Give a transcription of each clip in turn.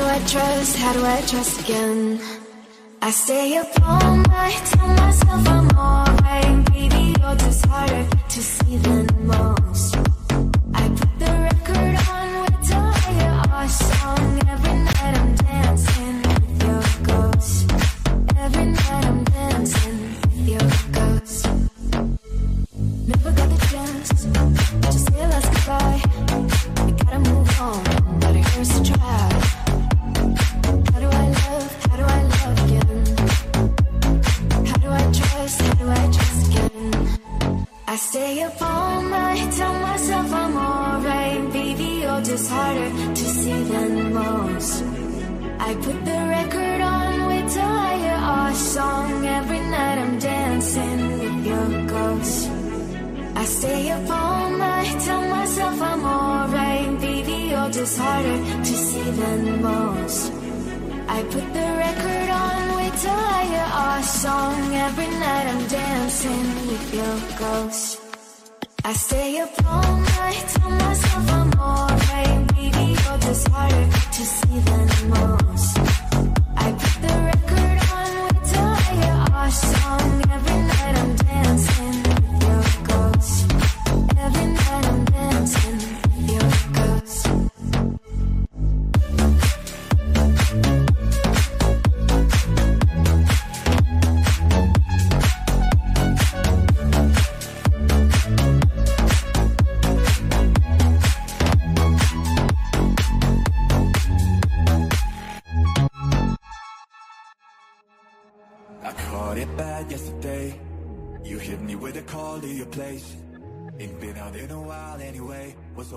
do I trust? How do I trust again? I stay up all night, tell myself I'm alright. Baby, you're just harder to see than most. harder to see than most. I put the record on with I hear our song. Every night I'm dancing with your ghost. I stay up all night, tell myself I'm alright. Baby, you're just harder to see than most. I put the record on with I hear our song. Every night I'm dancing with your ghost. I stay up all night, tell myself I'm alright song every night.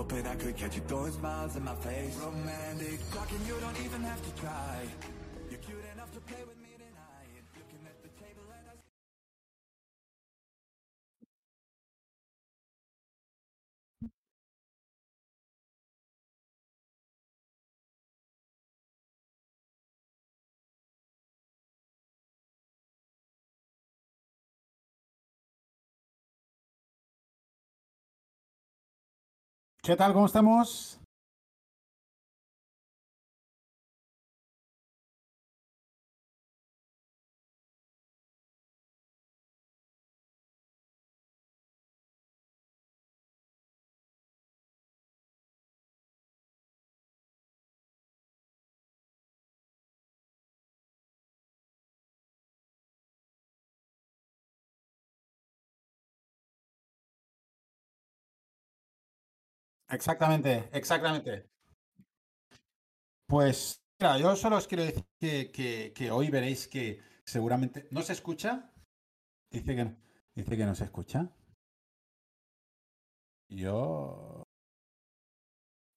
Hoping I could catch you throwing smiles in my face. Romantic talking, you don't even have to try. You're cute enough to play with me. ¿Qué tal? ¿Cómo estamos? Exactamente, exactamente. Pues, mira, yo solo os quiero decir que, que- que hoy veréis que seguramente... ¿No se escucha? Dice que, no- dice que no se escucha. Yo...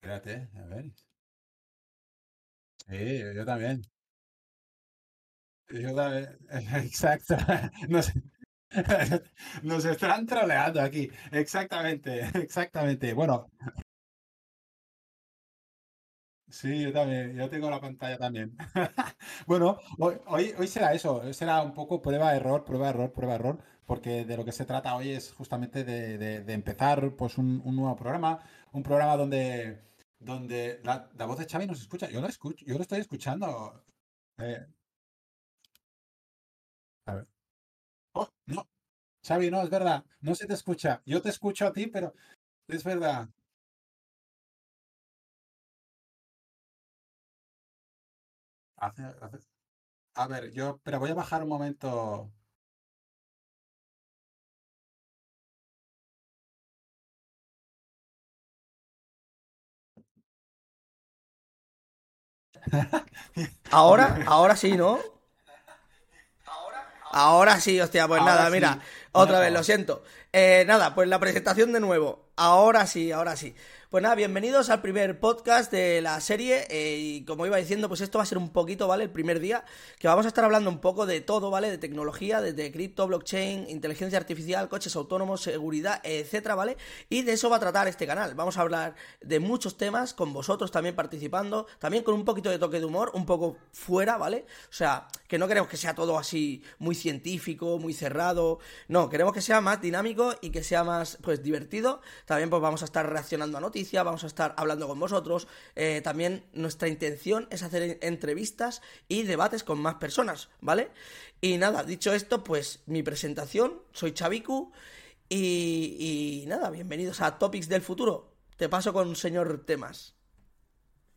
Espérate, a ver. Sí, yo también. Yo también. Exacto. Nos, nos están troleando aquí. Exactamente, exactamente. Bueno, Sí, yo también, yo tengo la pantalla también. Bueno, hoy, hoy, será eso, hoy será un poco prueba, error, prueba, error, prueba, error, porque de lo que se trata hoy es justamente de, empezar pues un, nuevo programa, un programa donde, donde la, voz de Xavi no se escucha, yo lo escucho, yo lo estoy escuchando. Eh, a ver. Oh, no, Xavi, no, es verdad, no se te escucha, yo te escucho a ti, pero es verdad. Hace- hace- a ver, yo, pero voy a bajar un momento. Ahora, ahora sí, ¿no? Ahora sí, hostia, pues Ahora nada, sí, mira, otra vez, lo siento. Eh, nada, pues la presentación de nuevo. Ahora sí, ahora sí. Pues nada, bienvenidos al primer podcast de la serie. eh, y como iba diciendo, pues esto va a ser un poquito, ¿vale? El primer día, que vamos a estar hablando un poco de todo, ¿vale? De tecnología, desde cripto, blockchain, inteligencia artificial, coches autónomos, seguridad, etcétera, ¿vale? Y de eso va a tratar este canal. Vamos a hablar de muchos temas, con vosotros también participando, también con un poquito de toque de humor, un poco fuera, ¿vale? O sea, que no queremos que sea todo así muy científico, muy cerrado. No, queremos que sea más dinámico y que sea más, pues, divertido. También, pues, vamos a estar reaccionando a noticias, vamos a estar hablando con vosotros. Eh, también nuestra intención es hacer en- entrevistas y debates con más personas, ¿vale? Y nada, dicho esto, pues, mi presentación, soy Chaviku y nada, bienvenidos a Topics del Futuro. Te paso con señor Temas.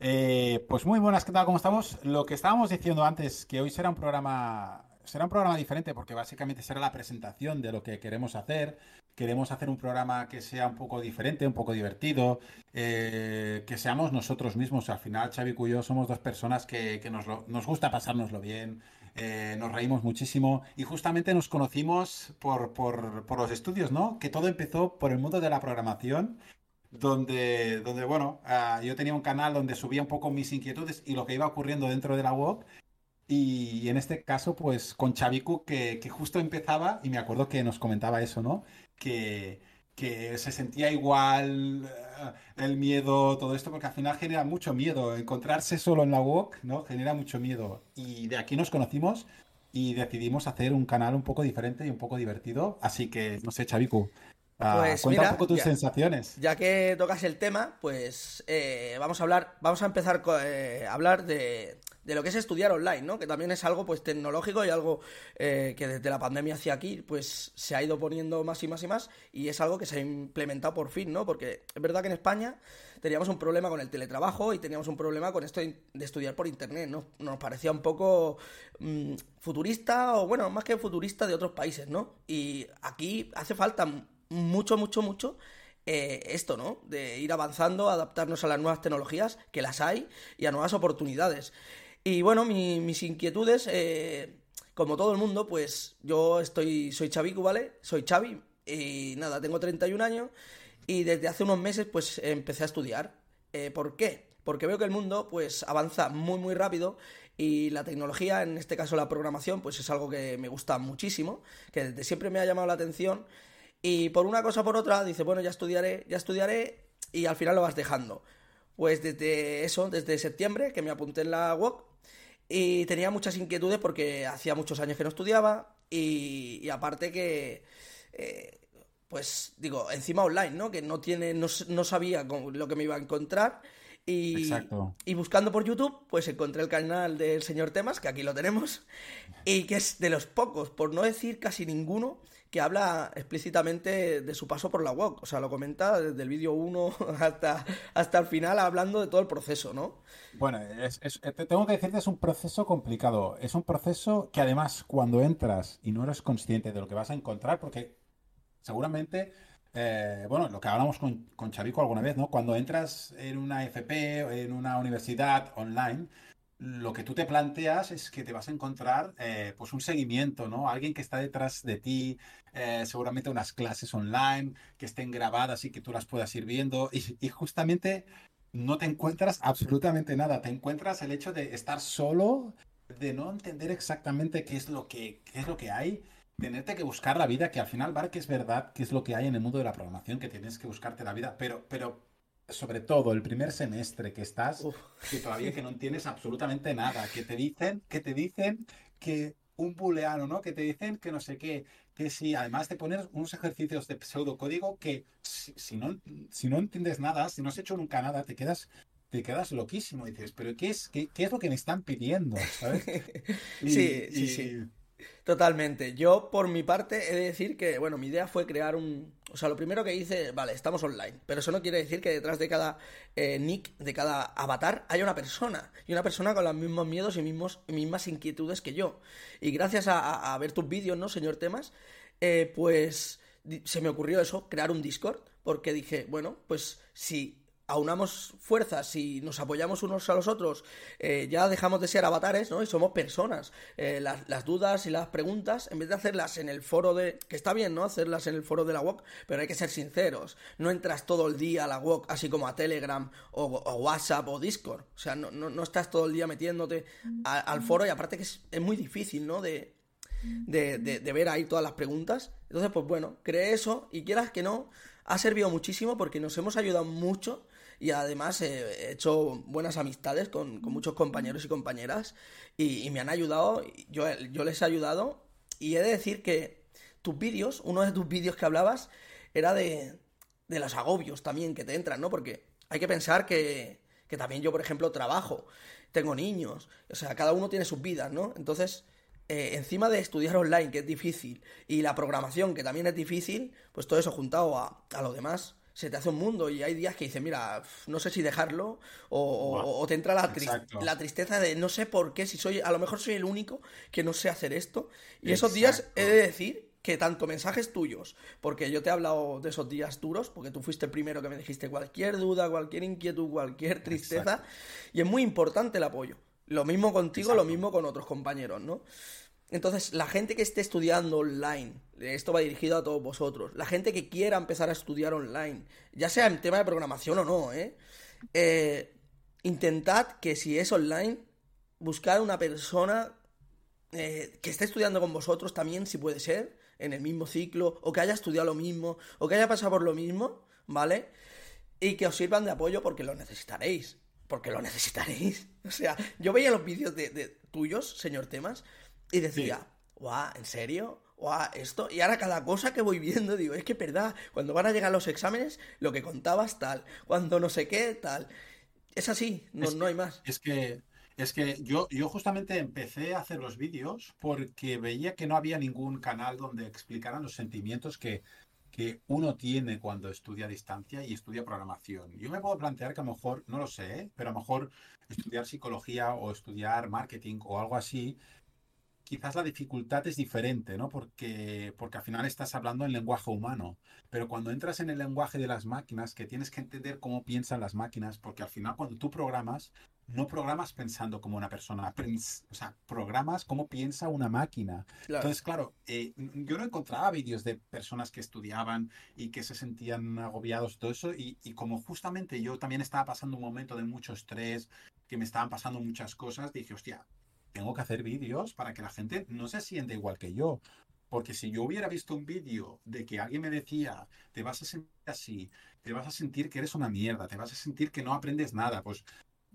Eh, pues muy buenas, ¿qué tal? ¿Cómo estamos? Lo que estábamos diciendo antes, que hoy será un programa, será un programa diferente porque básicamente será la presentación de lo que queremos hacer. Queremos hacer un programa que sea un poco diferente, un poco divertido, eh, que seamos nosotros mismos. Al final, Xavi y yo somos dos personas que, que nos, gusta pasárnoslo bien, eh, nos reímos muchísimo y justamente nos conocimos por, por los estudios, ¿no? Que todo empezó por el mundo de la programación donde, donde bueno, ah, yo tenía un canal donde subía un poco mis inquietudes y lo que iba ocurriendo dentro de la web. Y, en este caso, pues con Chaviku, que, que justo empezaba, y me acuerdo que nos comentaba eso, ¿no? Que, que se sentía igual eh, el miedo, todo esto, porque al final genera mucho miedo. Encontrarse solo en la web, ¿no? Genera mucho miedo. Y de aquí nos conocimos y decidimos hacer un canal un poco diferente y un poco divertido. Así que, no sé, Chaviku, ah, Pues cuenta un mira, poco tus ya, sensaciones. ya que tocas el tema, pues eh, vamos a hablar, vamos a empezar eh, a hablar de, de lo que es estudiar online, ¿no? Que también es algo pues tecnológico y algo eh, que desde la pandemia hacia aquí pues se ha ido poniendo más y más y más y es algo que se ha implementado por fin, ¿no? Porque es verdad que en España teníamos un problema con el teletrabajo y teníamos un problema con esto de de estudiar por internet, ¿no? Nos parecía un poco mm, futurista o bueno, más que futurista de otros países, ¿no? Y aquí hace falta mucho, mucho, mucho eh, esto, ¿no? De ir avanzando, adaptarnos a las nuevas tecnologías, que las hay, y a nuevas oportunidades. Y bueno, mi- mis inquietudes, eh, como todo el mundo, pues yo estoy, soy Chavicu, ¿vale? Soy Xavi, y nada, tengo 31 años, y desde hace unos meses, pues empecé a estudiar. Eh, ¿por qué? Porque veo que el mundo, pues, avanza muy, muy rápido, y la tecnología, en este caso la programación, pues es algo que me gusta muchísimo, que desde siempre me ha llamado la atención, y por una cosa o por otra, dice, bueno, ya estudiaré, ya estudiaré, y al final lo vas dejando. Pues desde eso, desde septiembre, que me apunté en la UOC, y tenía muchas inquietudes porque hacía muchos años que no estudiaba, y, y aparte que, eh, pues digo, encima online, ¿no? Que no tiene, no, no sabía cómo- lo que me iba a encontrar. Y, Exacto. y buscando por YouTube, pues encontré el canal del señor Temas, que aquí lo tenemos, y que es de los pocos, por no decir casi ninguno, que habla explícitamente de su paso por la UOC. O sea, lo comenta desde el vídeo 1 hasta, hasta el final, hablando de todo el proceso, ¿no? Bueno, es- te tengo que decirte, es un proceso complicado. Es un proceso que además cuando entras y no eres consciente de lo que vas a encontrar, porque seguramente eh, bueno, lo que hablamos con, con Chavico alguna vez, ¿no? Cuando entras en una FP en una universidad online, lo que tú te planteas es que te vas a encontrar eh, pues un seguimiento, ¿no? Alguien que está detrás de ti, eh, seguramente unas clases online que estén grabadas y que tú las puedas ir viendo y, justamente no te encuentras absolutamente nada, te encuentras el hecho de estar solo, de no entender exactamente qué es lo que, es lo que hay tenerte que buscar la vida, que al final, vale que es verdad que es lo que hay en el mundo de la programación, que tienes que buscarte la vida, pero, pero sobre todo el primer semestre que estás, que todavía que no entiendes absolutamente nada, que te dicen, que te dicen que un booleano, ¿no? Que te dicen que no sé qué, que si además te pones unos ejercicios de pseudocódigo que si, no, si no entiendes nada, si no has hecho nunca nada, te quedas te quedas loquísimo. Y dices, ¿pero qué es, qué, qué es lo que me están pidiendo? ¿sabes? sí, sí, sí. Totalmente. Yo, por mi parte, he de decir que, bueno, mi idea fue crear un... O sea, lo primero que hice, vale, estamos online, pero eso no quiere decir que detrás de cada eh, nick, de cada avatar, haya una persona. Y una persona con los mismos miedos y mismos, mismas inquietudes que yo. Y gracias a, ver tus vídeos, ¿no, señor Temas? Eh, pues se me ocurrió eso, crear un Discord, porque dije, bueno, pues si aunamos fuerzas y nos apoyamos unos a los otros, eh, ya dejamos de ser avatares, ¿no? Y somos personas. Eh, las, dudas y las preguntas, en vez de hacerlas en el foro de... que está bien, ¿no? Hacerlas en el foro de la WOC, pero hay que ser sinceros. No entras todo el día a la WOC, así como a Telegram o, WhatsApp o Discord. O sea, no, no, estás todo el día metiéndote al foro y aparte que es, muy difícil, ¿no? De, de, de, ver ahí todas las preguntas. Entonces, pues bueno, creé eso y quieras que no, ha servido muchísimo porque nos hemos ayudado mucho y además he hecho buenas amistades con, muchos compañeros y compañeras y, me han ayudado, yo, yo les he ayudado y he de decir que tus vídeos, uno de tus vídeos que hablabas era de, de los agobios también que te entran, ¿no? Porque hay que pensar que, que también yo, por ejemplo, trabajo, tengo niños, o sea, cada uno tiene sus vidas, ¿no? Entonces, eh, encima de estudiar online, que es difícil, y la programación, que también es difícil, pues todo eso juntado a, a lo demás, se te hace un mundo y hay días que dices, mira, no sé si dejarlo o, te entra la, la, tristeza de no sé por qué, si soy, a lo mejor soy el único que no sé hacer esto. Y esos días he de decir que tanto mensajes tuyos, porque yo te he hablado de esos días duros, porque tú fuiste el primero que me dijiste cualquier duda, cualquier inquietud, cualquier tristeza, y es muy importante el apoyo. Lo mismo contigo, lo mismo con otros compañeros, ¿no? Entonces, la gente que esté estudiando online, esto va dirigido a todos vosotros, la gente que quiera empezar a estudiar online, ya sea en tema de programación o no, ¿eh? eh intentad que si es online, buscar una persona eh, que esté estudiando con vosotros también, si puede ser, en el mismo ciclo, o que haya estudiado lo mismo, o que haya pasado por lo mismo, ¿vale? Y que os sirvan de apoyo porque lo necesitaréis. Porque lo necesitaréis. O sea, yo veía los vídeos de, de tuyos, señor Temas, y decía, guau, ¿en serio? Esto. Y ahora cada cosa que voy viendo, digo, es que verdad, cuando van a llegar los exámenes, lo que contabas tal, cuando no sé qué, tal. Es así, no, no hay más. Es que, es que yo, yo justamente empecé a hacer los vídeos porque veía que no había ningún canal donde explicaran los sentimientos que, que uno tiene cuando estudia a distancia y estudia programación. Yo me puedo plantear que a lo mejor, no lo sé, pero a lo mejor estudiar psicología o estudiar marketing o algo así quizás la dificultad es diferente, ¿no? Porque, porque al final estás hablando en lenguaje humano. Pero cuando entras en el lenguaje de las máquinas, que tienes que entender cómo piensan las máquinas, porque al final cuando tú programas, no programas pensando como una persona, o sea, programas cómo piensa una máquina. Entonces, claro, eh, yo no encontraba vídeos de personas que estudiaban y que se sentían agobiados todo eso, y, y como justamente yo también estaba pasando un momento de mucho estrés, que me estaban pasando muchas cosas, dije, hostia, tengo que hacer vídeos para que la gente no se siente igual que yo. Porque si yo hubiera visto un vídeo de que alguien me decía, te vas a sentir así, te vas a sentir que eres una mierda, te vas a sentir que no aprendes nada, pues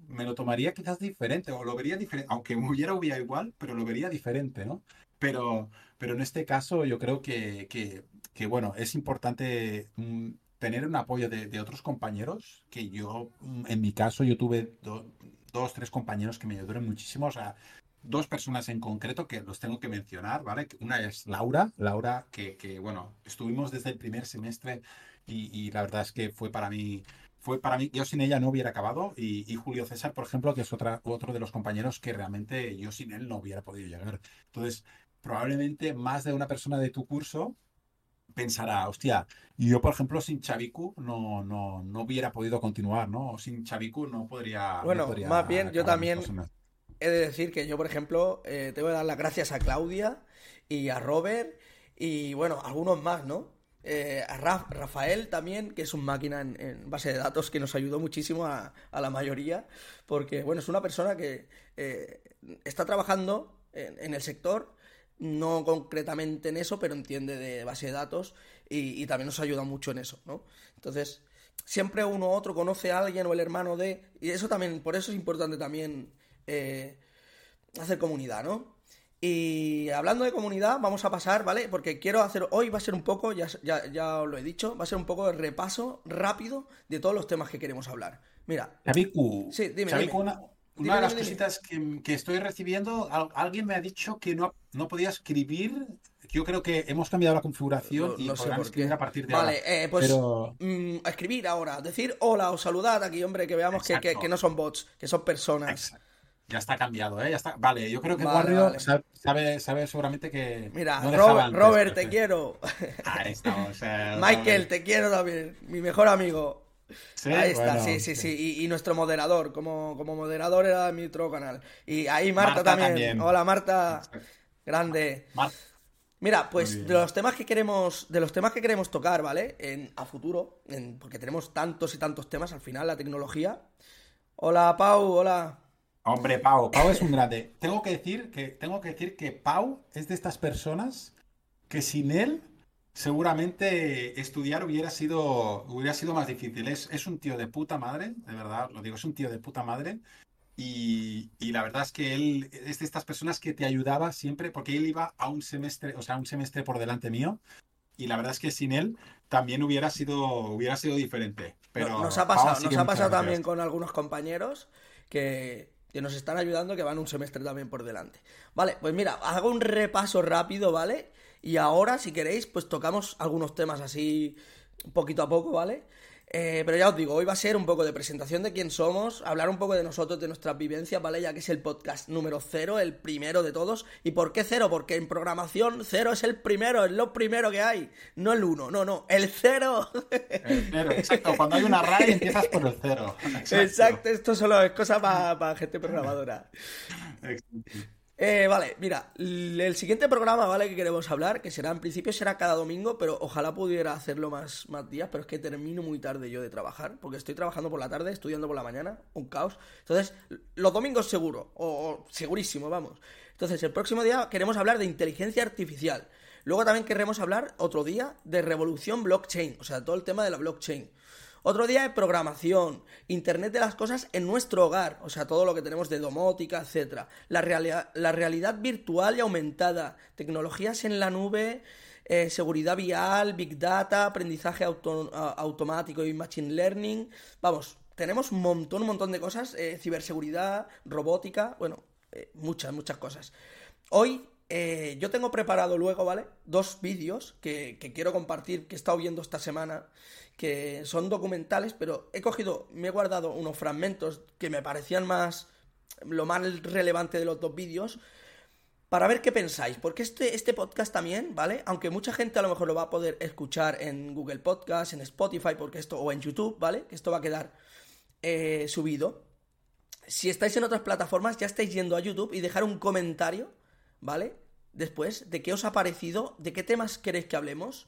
me lo tomaría quizás diferente o lo vería diferente, aunque me hubiera hubiera igual, pero lo vería diferente, ¿no? Pero, pero en este caso yo creo que, que, bueno, es importante mm, tener un apoyo de, otros compañeros, que yo, mm, en mi caso, yo tuve dos, tres compañeros que me ayudaron muchísimo, o sea, dos personas en concreto que los tengo que mencionar, ¿vale? Una es Laura, Laura, que, que bueno, estuvimos desde el primer semestre y, la verdad es que fue para mí, fue para mí, yo sin ella no hubiera acabado y, y, Julio César, por ejemplo, que es otra, otro de los compañeros que realmente yo sin él no hubiera podido llegar. Entonces, probablemente más de una persona de tu curso pensará, hostia, yo por ejemplo sin Chaviku no, no, no hubiera podido continuar, ¿no? Sin Chaviku no podría... no Bueno, podría más bien, yo también-. He de decir que yo, por ejemplo, eh, tengo que dar las gracias a Claudia y a Robert y, bueno, algunos más, ¿no? Eh, a Raf- Rafael también, que es un máquina en, base de datos que nos ayudó muchísimo a, a la mayoría, porque, bueno, es una persona que eh, está trabajando en, en el sector, no concretamente en eso, pero entiende de base de datos y, y también nos ayuda mucho en eso, ¿no? Entonces, siempre uno u otro conoce a alguien o el hermano de... Y eso también, por eso es importante también eh, hacer comunidad, ¿no? Y hablando de comunidad, vamos a pasar, ¿vale? Porque quiero hacer, hoy va a ser un poco, ya, ya, ya os lo he dicho, va a ser un poco de repaso rápido de todos los temas que queremos hablar. Mira, Chaviku, Sí, dime, una, una Dime, de las dime, cositas que, que estoy recibiendo, al- alguien me ha dicho que no, no podía escribir. Yo creo que hemos cambiado la configuración No- y no sé por escribir qué. a partir de Vale, ahora. eh, pues Pero mm, escribir ahora, decir hola o saludar aquí, hombre, que veamos que, que- que no son bots, que son personas. Exacto. Ya está cambiado, ¿eh? Ya está. Vale, yo creo que Vale, vale. sa- sabe, sabe seguramente que. Mira, no Robert, antes, Robert, te quiero. Ahí estamos. eh, Michael, Robert. te quiero también, mi mejor amigo. Sí, ahí está, bueno, sí, sí, sí. Y, y nuestro moderador, como, como moderador era mi otro canal. Y ahí Marta, Marta también. también. Hola Marta, grande. Mar- Mira, pues de los temas que queremos, de los temas que queremos tocar, ¿vale? En, a futuro, en- porque tenemos tantos y tantos temas al final, la tecnología. Hola Pau, hola. Hombre, Pau, Pau es un grande. Tengo que decir que, tengo que decir que Pau es de estas personas que sin él seguramente estudiar hubiera sido, hubiera sido más difícil. Es, es un tío de puta madre, de verdad, lo digo, es un tío de puta madre. Y, y la verdad es que él es de estas personas que te ayudaba siempre, porque él iba a un semestre, o sea, un semestre por delante mío. Y la verdad es que sin él también hubiera sido, hubiera sido diferente. Pero No- nos ha pasado, nos ha pasado también con algunos compañeros que, que nos están ayudando, que van un semestre también por delante. Vale, pues mira, hago un repaso rápido, ¿vale? Y ahora, si queréis, pues tocamos algunos temas así poquito a poco, ¿vale? Eh, pero ya os digo, hoy va a ser un poco de presentación de quién somos, hablar un poco de nosotros, de nuestras vivencias, ¿vale? Ya que es el podcast número cero, el primero de todos. ¿Y por qué cero? Porque en programación cero es el primero, es lo primero que hay. No el uno, no, no, el cero. El cero, exacto. Cuando hay una RAI empiezas por el cero. Exacto, esto solo es cosa para gente programadora. Exacto. Eh, vale, mira, el siguiente programa, ¿vale? Que queremos hablar, que será en principio será cada domingo, pero ojalá pudiera hacerlo más, más días, pero es que termino muy tarde yo de trabajar, porque estoy trabajando por la tarde, estudiando por la mañana, un caos. Entonces, los domingos seguro, o, o segurísimo, vamos. Entonces, el próximo día queremos hablar de inteligencia artificial. Luego también queremos hablar otro día de revolución blockchain, o sea, todo el tema de la blockchain. Otro día de programación, Internet de las cosas en nuestro hogar, o sea, todo lo que tenemos de domótica, etcétera. La, realidad- la realidad virtual y aumentada, tecnologías en la nube, eh, seguridad vial, big data, aprendizaje auto- automático y machine learning. Vamos, tenemos un montón, un montón de cosas, eh, ciberseguridad, robótica, bueno, eh, muchas, muchas cosas. Hoy yo tengo preparado luego, ¿vale? Dos vídeos que, que quiero compartir, que he estado viendo esta semana, que son documentales, pero he cogido, me he guardado unos fragmentos que me parecían más, lo más relevante de los dos vídeos, para ver qué pensáis, porque este, este podcast también, ¿vale? Aunque mucha gente a lo mejor lo va a poder escuchar en Google Podcast, en Spotify, porque esto, o en YouTube, ¿vale? Que esto va a quedar eh, subido. Si estáis en otras plataformas, ya estáis yendo a YouTube y dejar un comentario, ¿vale? Después, de qué os ha parecido, de qué temas queréis que hablemos,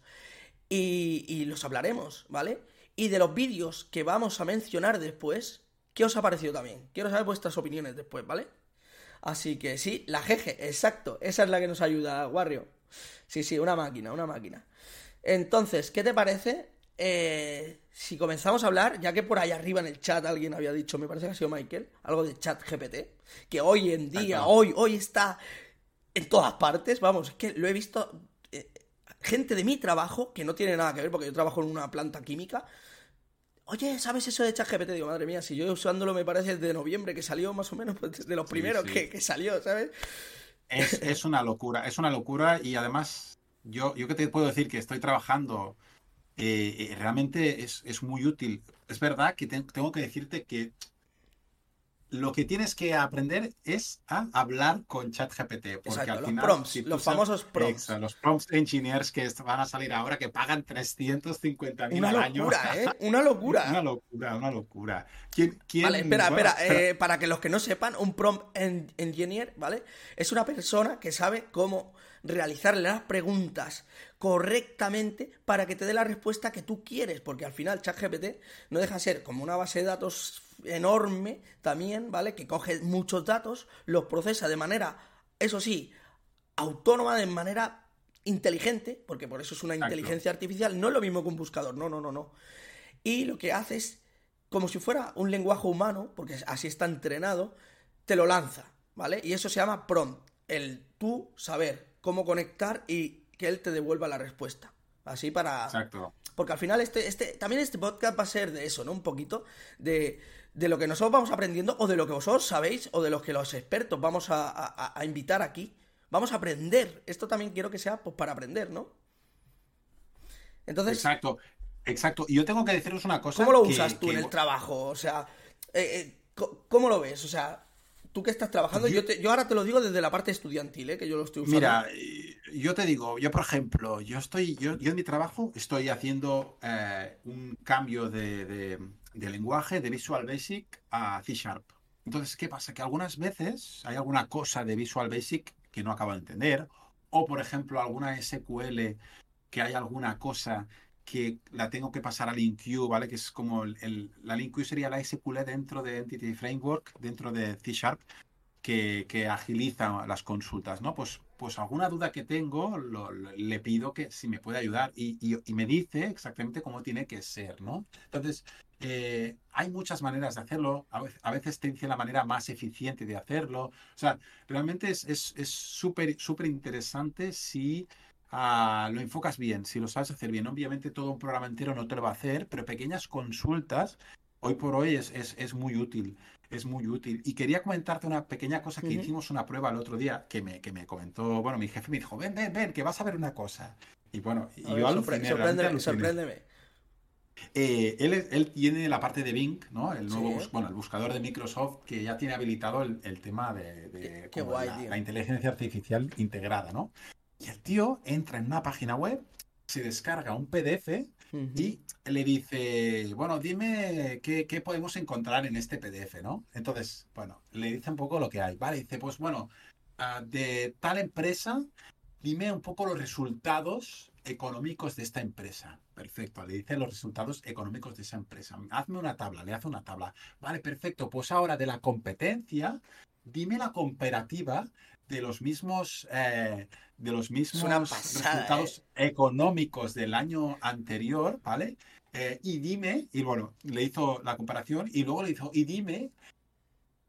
y, y los hablaremos, ¿vale? Y de los vídeos que vamos a mencionar después, ¿qué os ha parecido también? Quiero saber vuestras opiniones después, ¿vale? Así que sí, la GG, exacto, esa es la que nos ayuda, Wario. Sí, sí, una máquina, una máquina. Entonces, ¿qué te parece? eh, si comenzamos a hablar, ya que por ahí arriba en el chat alguien había dicho, me parece que ha sido Michael, algo de chat GPT, que hoy en día, hoy, hoy está en todas partes, vamos, es que lo he visto gente de mi trabajo, que no tiene nada que ver, porque yo trabajo en una planta química, Oye, ¿sabes eso de ChatGPT? Digo, madre mía, si yo usándolo me parece desde noviembre, que salió más o menos pues, de los primeros sí. Que, que salió, ¿sabes? Es, es una locura, es una locura y además yo, yo que te puedo decir que estoy trabajando, eh, eh, realmente es, es muy útil. Es verdad que te- tengo que decirte que lo que tienes que aprender es a hablar con ChatGPT. Porque Exacto, al los final, prompts, si tú los sabes- famosos prompts. Exacto, los prompts engineers que van a salir ahora que pagan 350 mil al año. locura, ¿eh? Una locura. Una locura, una locura. ¿Quién, quién- Vale, espera, bueno, espera. eh, para que los que no sepan, un prompt en- engineer, ¿vale? Es una persona que sabe cómo realizarle las preguntas correctamente para que te dé la respuesta que tú quieres, porque al final ChatGPT no deja de ser como una base de datos enorme también, ¿vale? Que coge muchos datos, los procesa de manera, eso sí, autónoma, de manera inteligente, porque por eso es una Exacto. inteligencia artificial, no es lo mismo que un buscador, no, no, no, no. Y lo que hace es, como si fuera un lenguaje humano, porque así está entrenado, te lo lanza, ¿vale? Y eso se llama prompt, el tú saber cómo conectar y que él te devuelva la respuesta. Así para... Exacto. Porque al final este, este, también este podcast va a ser de eso, ¿no? Un poquito de, de lo que nosotros vamos aprendiendo o de lo que vosotros sabéis o de los que los expertos vamos a, a- a invitar aquí. Vamos a aprender. Esto también quiero que sea pues, para aprender, ¿no? Entonces, Exacto. Exacto. Y yo tengo que deciros una cosa. ¿cómo lo que- usas tú que- en el trabajo? O sea, eh, eh, ¿cómo lo ves? O sea, tú que estás trabajando, yo, te- yo ahora te lo digo desde la parte estudiantil, ¿eh? Que yo lo estoy usando. Mira, yo te digo, yo por ejemplo, yo estoy, yo, yo en mi trabajo estoy haciendo eh, un cambio de, de- de lenguaje de Visual Basic a C Sharp. Entonces, ¿qué pasa? Que algunas veces hay alguna cosa de Visual Basic que no acabo de entender, o por ejemplo, alguna SQL que hay alguna cosa que la tengo que pasar a LinkQ, ¿vale? Que es como el, la LinkQ sería la SQL dentro de Entity Framework, dentro de C Sharp, que, que agiliza las consultas, ¿no? Pues, pues alguna duda que tengo, le pido que si me puede ayudar y, y- me dice exactamente cómo tiene que ser, ¿no? Entonces, eh, hay muchas maneras de hacerlo, a veces, te dice la manera más eficiente de hacerlo, o sea, realmente es es- es súper súper interesante si ah, lo enfocas bien, si lo sabes hacer bien. Obviamente todo un programa entero no te lo va a hacer, pero pequeñas consultas, hoy por hoy es, es, es muy útil. Es muy útil. Y quería comentarte una pequeña cosa que hicimos una prueba el otro día que me, que me comentó, bueno, mi jefe me dijo, ven, ven, ven, que vas a ver una cosa. Y bueno, y yo aluciné, sorpréndeme, sorpréndeme. Eh, él, él tiene la parte de Bing, ¿no? El nuevo, Sí. bueno, el buscador de Microsoft que ya tiene habilitado el, el tema de, de Qué- qué como guay, la, tío. la inteligencia artificial integrada, ¿no? Y el tío entra en una página web, se descarga un PDF y le dice, bueno, dime qué, qué podemos encontrar en este PDF, ¿no? Entonces, bueno, le dice un poco lo que hay, ¿vale? Dice, pues bueno, ah, de tal empresa, dime un poco los resultados económicos de esta empresa. Perfecto, le dice los resultados económicos de esa empresa. Hazme una tabla, le hace una tabla. Vale, perfecto, pues ahora de la competencia, dime la comparativa de los mismos, eh, de los mismos pasada, resultados económicos del año anterior, ¿vale? Eh, y dime, y bueno, le hizo la comparación y luego le hizo, y dime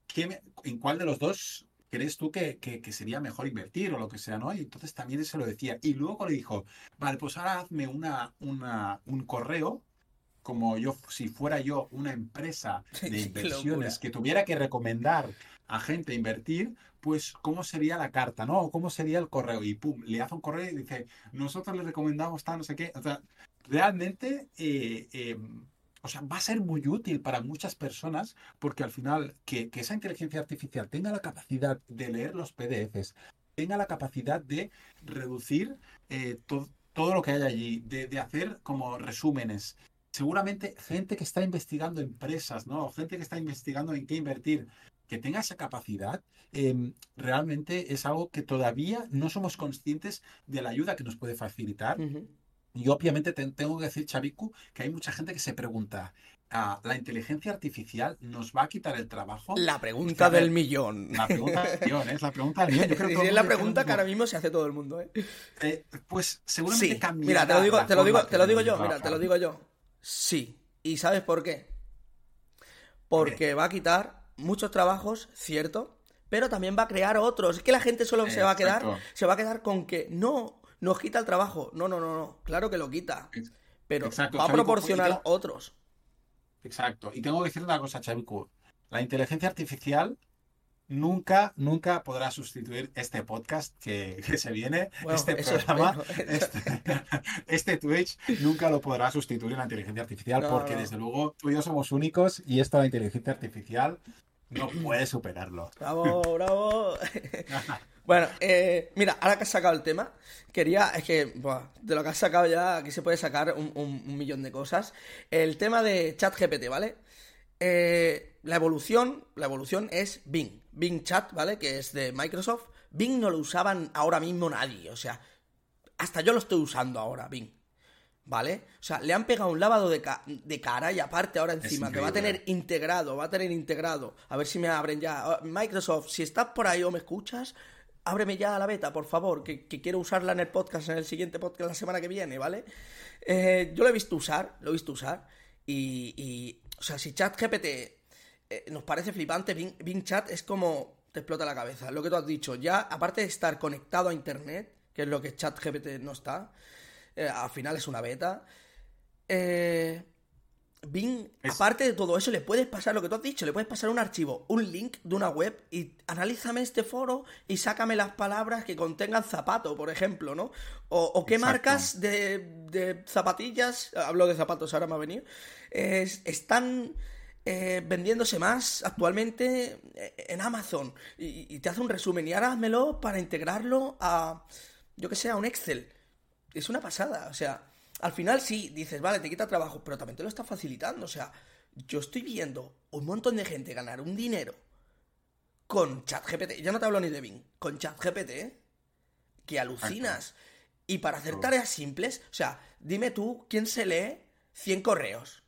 qué me- en cuál de los dos crees tú que, que- que sería mejor invertir o lo que sea, ¿no? Y entonces también se lo decía. Y luego le dijo, vale, pues ahora hazme una, una, un correo, como yo, si fuera yo una empresa de inversiones que tuviera que recomendar a gente invertir, pues cómo sería la carta, ¿no? O cómo sería el correo. Y pum, le hace un correo y dice, nosotros le recomendamos tal, no sé qué. O sea, realmente, eh, eh, o sea, va a ser muy útil para muchas personas porque al final que, que esa inteligencia artificial tenga la capacidad de leer los PDFs, tenga la capacidad de reducir eh, to- todo lo que hay allí, de, de hacer como resúmenes. Seguramente gente que está investigando empresas, ¿no? Gente que está investigando en qué invertir, que tenga esa capacidad, eh, realmente es algo que todavía no somos conscientes de la ayuda que nos puede facilitar. Y obviamente te- tengo que decir, Chaviku, que hay mucha gente que se pregunta, ah, ¿la inteligencia artificial nos va a quitar el trabajo? La pregunta del millón. La pregunta del millón, es la pregunta del millón. Yo creo que Sí, es la pregunta que ahora mismo se hace todo el mundo, ¿eh? Eh, pues seguramente Sí, mira, te lo digo, te lo digo, te lo digo yo, mira, te lo digo yo. Sí. ¿Y sabes por qué? Porque va a quitar muchos trabajos, cierto, pero también va a crear otros. Es que la gente solo se va a quedar, Exacto. se va a quedar con que no, nos quita el trabajo. No, no, no, no. Claro que lo quita. Pero exacto, va a proporcionar otros. Exacto. Y tengo que decir una cosa, Chaviku. La inteligencia artificial nunca, nunca podrá sustituir este podcast que, que se viene, Bueno, este programa, este, este Twitch, nunca lo podrá sustituir la inteligencia artificial No, porque no. desde luego tú y yo somos únicos y esto la inteligencia artificial no puede superarlo. Bravo, bravo. bueno, eh, mira, ahora que has sacado el tema, quería, es que buah, de lo que has sacado ya, aquí se puede sacar un, un- un millón de cosas. El tema de ChatGPT, ¿vale? Eh, la evolución, la evolución es Bing. Bing Chat, ¿vale? Que es de Microsoft. Bing no lo usaban ahora mismo nadie, o sea, hasta yo lo estoy usando ahora, Bing. ¿Vale? O sea, le han pegado un lavado de, ca- de cara y aparte ahora encima que va a tener integrado, va a tener integrado. A ver si me abren ya. Oh, Microsoft, si estás por ahí o me escuchas, ábreme ya la beta, por favor, que, que quiero usarla en el podcast, en el siguiente podcast la semana que viene, ¿vale? Eh, yo lo he visto usar, lo he visto usar. Y, y, o sea, si ChatGPT eh, nos parece flipante, Bing, Bing Chat es como te explota la cabeza. Lo que tú has dicho, ya aparte de estar conectado a internet, que es lo que ChatGPT no está, eh, al final es una beta. Eh, Bing, Es- aparte de todo eso, le puedes pasar lo que tú has dicho, le puedes pasar un archivo, un link de una web y analízame este foro y sácame las palabras que contengan zapato, por ejemplo, ¿no? O, o qué Exacto. marcas de, de zapatillas, hablo de zapatos, ahora me ha venido, es- están eh, vendiéndose más actualmente eh, en Amazon y, y te hace un resumen y ahora házmelo para integrarlo a, yo que sé, a un Excel. Es una pasada, o sea, al final sí, dices, vale, te quita trabajo, pero también te lo está facilitando, o sea, yo estoy viendo un montón de gente ganar un dinero con ChatGPT, ya no te hablo ni de Bing, con ChatGPT, ¿eh? que alucinas. Y para hacer tareas simples, o sea, dime tú, ¿quién se lee 100 correos?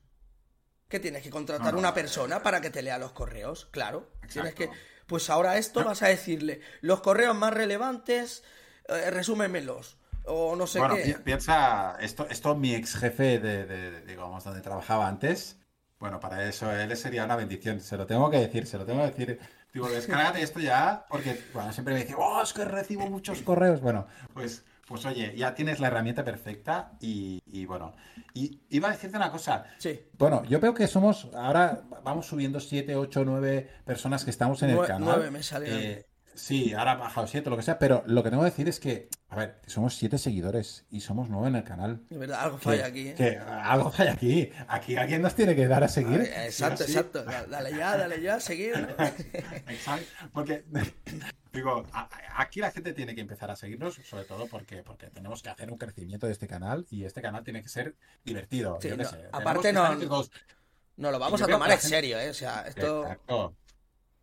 ¿Qué tienes que contratar No, no, una persona para que te lea los correos? Claro. Tienes que. Pues ahora esto vas a decirle los correos más relevantes, eh, resúmemelos. O no sé bueno, qué. pi- piensa, esto, esto mi ex jefe de, de- de, digamos, donde trabajaba antes, bueno, para eso él sería una bendición, se lo tengo que decir, se lo tengo que decir. Digo, descárgate esto ya, porque bueno, siempre me dice, oh, es que recibo muchos correos. Bueno, pues, pues oye, ya tienes la herramienta perfecta y, y bueno, y iba a decirte una cosa. Sí. Bueno, yo veo que somos, ahora vamos subiendo 7, 8, 9 personas que estamos en el canal. nueve me salen a mí. Eh, sí, ahora ha bajado 7, lo que sea, pero lo que tengo que decir es que, a ver, somos 7 seguidores y somos 9 en el canal. De verdad, algo Que, falla aquí. ¿eh? que algo falla aquí. Aquí alguien nos tiene que dar a seguir. Eh, Exacto, sí exacto. Da- Dale ya, dale ya, seguir. Exacto, porque digo, aquí la gente tiene que empezar a seguirnos, sobre todo porque, porque tenemos que hacer un crecimiento de este canal y este canal tiene que ser divertido. Sí, yo no, sé. aparte no-. Nos lo vamos a tomar en gente- serio, ¿eh? O sea, esto. Exacto.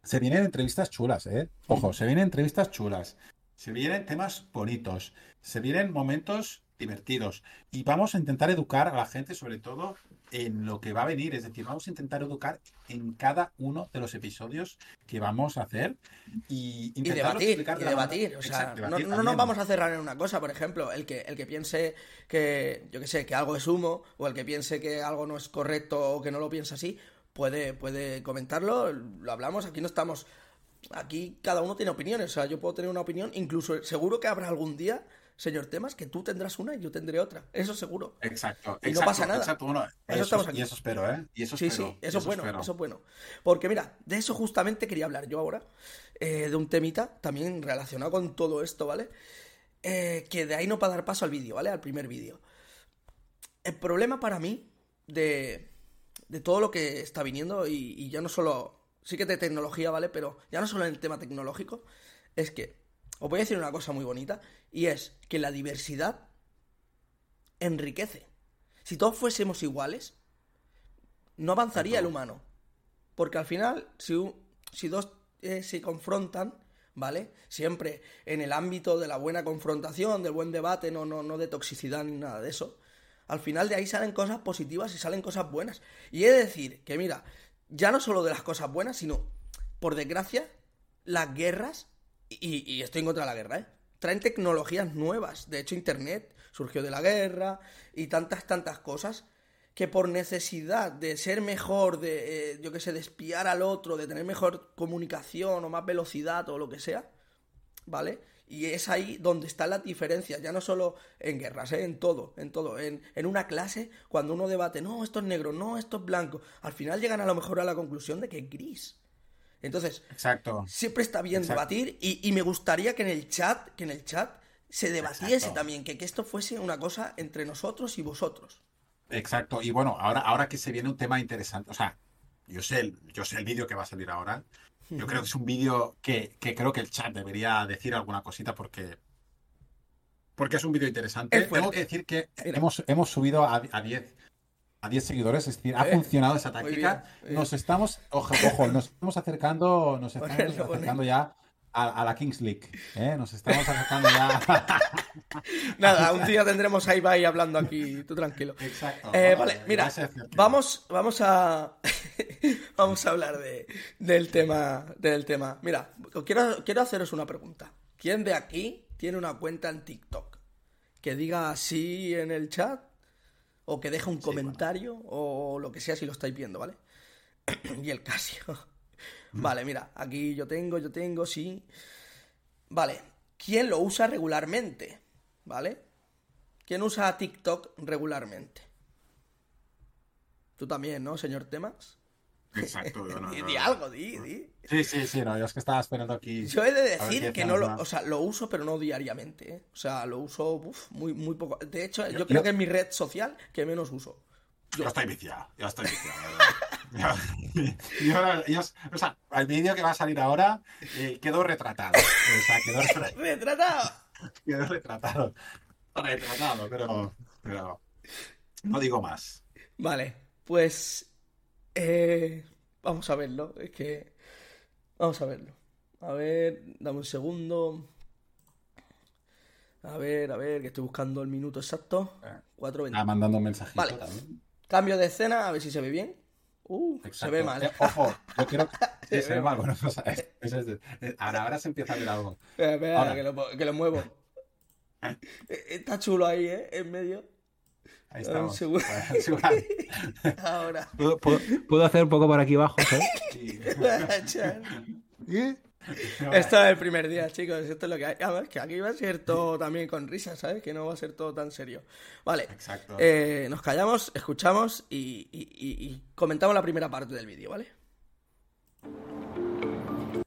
Se vienen entrevistas chulas, ¿eh? Ojo, se vienen entrevistas chulas. Se vienen temas bonitos. Se vienen momentos divertidos. Y vamos a intentar educar a la gente, sobre todo en lo que va a venir. Es decir, vamos a intentar educar en cada uno de los episodios que vamos a hacer y debatir, y debatir. O sea, Exacto, no, debatir no nos vamos a cerrar en una cosa, por ejemplo, el que, el que piense que, yo que sé, que algo es humo, o el que piense que algo no es correcto o que no lo piensa así, puede, puede comentarlo, lo hablamos, aquí no estamos. Aquí cada uno tiene opiniones, o sea, yo puedo tener una opinión, incluso seguro que habrá algún día, señor Temas, que tú tendrás una y yo tendré otra. Eso seguro. Exacto, Y no pasa nada. exacto, bueno, Eso eso- estamos aquí. y eso espero, ¿eh? Y eso Sí, espero, sí, eso es bueno, espero. eso es bueno. Porque mira, de eso justamente quería hablar yo ahora, eh, de un temita también relacionado con todo esto, ¿vale? Eh, que de ahí no para dar paso al vídeo, ¿vale? Al primer vídeo. El problema para mí de, de todo lo que está viniendo, y, y ya no solo, sí que de tecnología, ¿vale? Pero ya no solo en el tema tecnológico, es que, os voy a decir una cosa muy bonita, y es que la diversidad enriquece. Si todos fuésemos iguales, no avanzaría el humano. Porque al final, si, un- si dos eh, se confrontan, ¿vale? Siempre en el ámbito de la buena confrontación, del buen debate, no, no, no de toxicidad ni nada de eso. Al final de ahí salen cosas positivas y salen cosas buenas. Y he de decir que, mira, ya no solo de las cosas buenas, sino, por desgracia, las guerras, y, y estoy en contra de la guerra, ¿eh? Traen tecnologías nuevas. De hecho, Internet surgió de la guerra y tantas, tantas cosas que por necesidad de ser mejor, de, eh, yo qué sé, de espiar al otro, de tener mejor comunicación o más velocidad o lo que sea, ¿vale? Y es ahí donde está la diferencia, ya no solo en guerras, ¿eh? en todo, en todo. En, en una clase, cuando uno debate, no, esto es negro, no, esto es blanco, al final llegan a lo mejor a la conclusión de que es gris. Entonces, Exacto. siempre está bien Exacto. debatir y, y me gustaría que en el chat, que en el chat se debatiese Exacto. también, que, que esto fuese una cosa entre nosotros y vosotros. Exacto. Y bueno, ahora, ahora que se viene un tema interesante, o sea, yo sé, el- yo sé el vídeo que va a salir ahora. Yo creo que es un vídeo que, que creo que el chat debería decir alguna cosita porque, porque es un vídeo interesante. Tengo que decir que hemos, hemos subido a, a 10 a 10 seguidores, es decir, ha Eh, funcionado esa táctica. bien, muy Nos estamos, ojo, ojo, nos estamos acercando, nos estamos acercando ya a, a la Kings League. ¿eh? Nos estamos acercando ya. Nada, un día tendremos a Ibai hablando aquí, tú tranquilo. Exacto. Eh, vale, mira, vamos, vamos a vamos a hablar de, del tema, del tema. Mira, quiero, quiero haceros una pregunta. ¿Quién de aquí tiene una cuenta en TikTok? Que diga sí en el chat o que deje un comentario o lo que sea si lo estáis viendo, ¿vale? y el Casio. Vale, mira, aquí yo tengo, yo tengo, sí. Vale, ¿quién lo usa regularmente? ¿Vale? ¿Quién usa TikTok regularmente? Tú también, ¿no, señor Temas? Exacto. yo no- di, no- di algo, di, di. Sí, sí, sí, no, yo es que estaba esperando aquí. Yo he de decir que no lo, más. o sea, lo uso, pero no diariamente, ¿eh? O sea, lo uso uf, muy, muy poco. De hecho, yo, Yo- creo yo- que es mi red social que menos uso. Yo estoy viciado, yo estoy viciado. o sea, el vídeo que va a salir ahora eh, quedó retratado. O sea, quedó, retra- ¡Retratado! quedó retratado. Retratado, pero, pero no digo más. Vale, pues. eh, vamos a verlo. Es que. Vamos a verlo. A ver, dame un segundo. A ver, a ver, que estoy buscando el minuto exacto. Ah, 4.20. mandando un mensajito Vale. también. Cambio de escena, a ver si se ve bien. Uh, se ve mal. Eh, ojo, yo quiero. Se Sí, se ve mal. Bueno, o sea, es- es- es- es- ahora, ahora se empieza a ver algo. Espera, espera, Ahora. que lo, que lo muevo. Eh, Está chulo ahí, ¿eh? En medio. Ahí un estamos. Ahora. ¿Puedo, puedo- puedo hacer un poco por aquí abajo, ¿sabes? Sí. Esto es el primer día, chicos. Esto es lo que hay. A ver, que aquí va a ser todo también con risas, ¿sabes? Que no va a ser todo tan serio. Vale. Exacto. Eh, nos callamos, escuchamos y, y- y- y comentamos la primera parte del vídeo, ¿vale?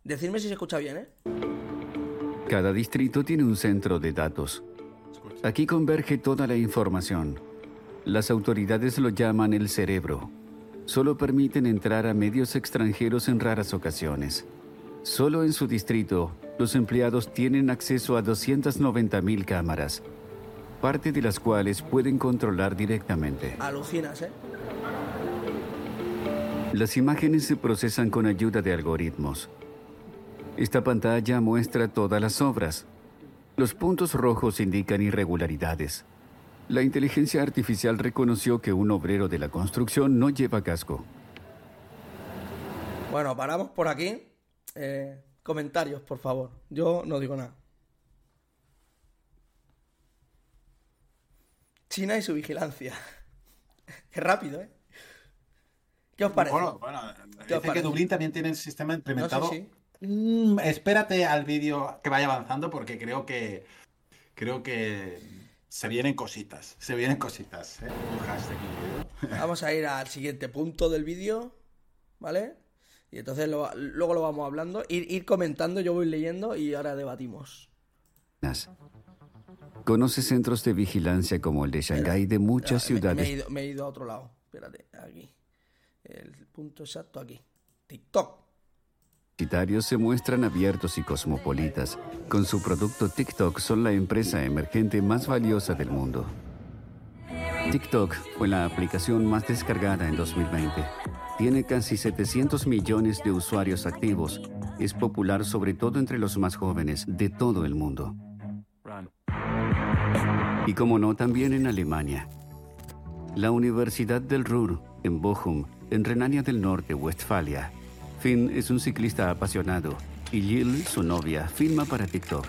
Decidme si se escucha bien, ¿eh? Cada distrito tiene un centro de datos. Aquí converge toda la información. Las autoridades lo llaman el cerebro. Solo permiten entrar a medios extranjeros en raras ocasiones. Solo en su distrito, los empleados tienen acceso a 290.000 cámaras, parte de las cuales pueden controlar directamente. Alucinas, ¿eh? Las imágenes se procesan con ayuda de algoritmos. Esta pantalla muestra todas las obras. Los puntos rojos indican irregularidades. La inteligencia artificial reconoció que un obrero de la construcción no lleva casco. Bueno, paramos por aquí. Eh, comentarios, por favor. Yo no digo nada. China y su vigilancia. Qué rápido, ¿eh? ¿Qué os parece? Bueno, bueno, ¿Qué os dice que? Dublín también tiene el sistema implementado. sí, sí. Mm, espérate al vídeo que vaya avanzando porque creo que creo que se vienen cositas, se vienen cositas. ¿eh? Vamos a ir al siguiente punto del vídeo, ¿vale? Y entonces lo- luego lo vamos hablando. Ir, ir comentando, yo voy leyendo y ahora debatimos. Conoce centros de vigilancia como el de Shanghái de muchas Espera, me- Me, he ciudades. ido, me he ido a otro lado. Espérate, aquí. El punto exacto aquí. TikTok. Universitarios se muestran abiertos y cosmopolitas. Con su producto TikTok son la empresa emergente más valiosa del mundo. TikTok fue la aplicación más descargada en 2020. Tiene casi 700 millones de usuarios activos. Es popular sobre todo entre los más jóvenes de todo el mundo. Y como no, también en Alemania. La Universidad del Ruhr, en Bochum, en Renania del Norte, Westfalia. Finn es un ciclista apasionado y Jill, su novia, filma para TikTok.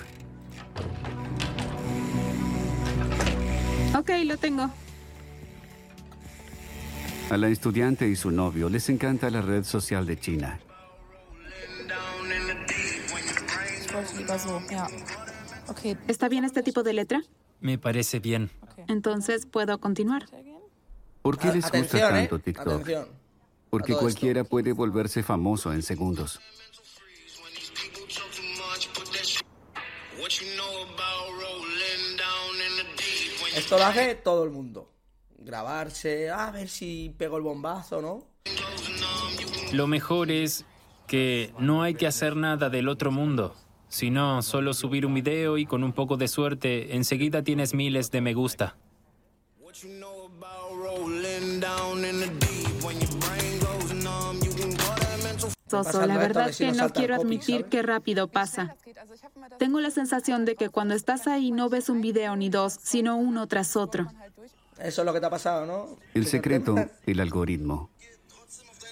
Ok, lo tengo. A la estudiante y su novio les encanta la red social de China. ¿Está bien este tipo de letra? Me parece bien. Entonces puedo continuar. ¿Por qué les gusta atención, ¿eh? tanto TikTok? Atención. Porque cualquiera puede volverse famoso en segundos. Esto lo hace todo el mundo. Grabarse, a ver si pego el bombazo, ¿no? Lo mejor es que no hay que hacer nada del otro mundo, sino solo subir un video y con un poco de suerte enseguida tienes miles de me gusta. Soso, la verdad que si que no quiero admitir qué rápido pasa. Tengo la sensación de que cuando estás ahí no ves un video ni dos, sino uno tras otro. Eso es lo que te ha pasado, ¿no? El secreto, el algoritmo.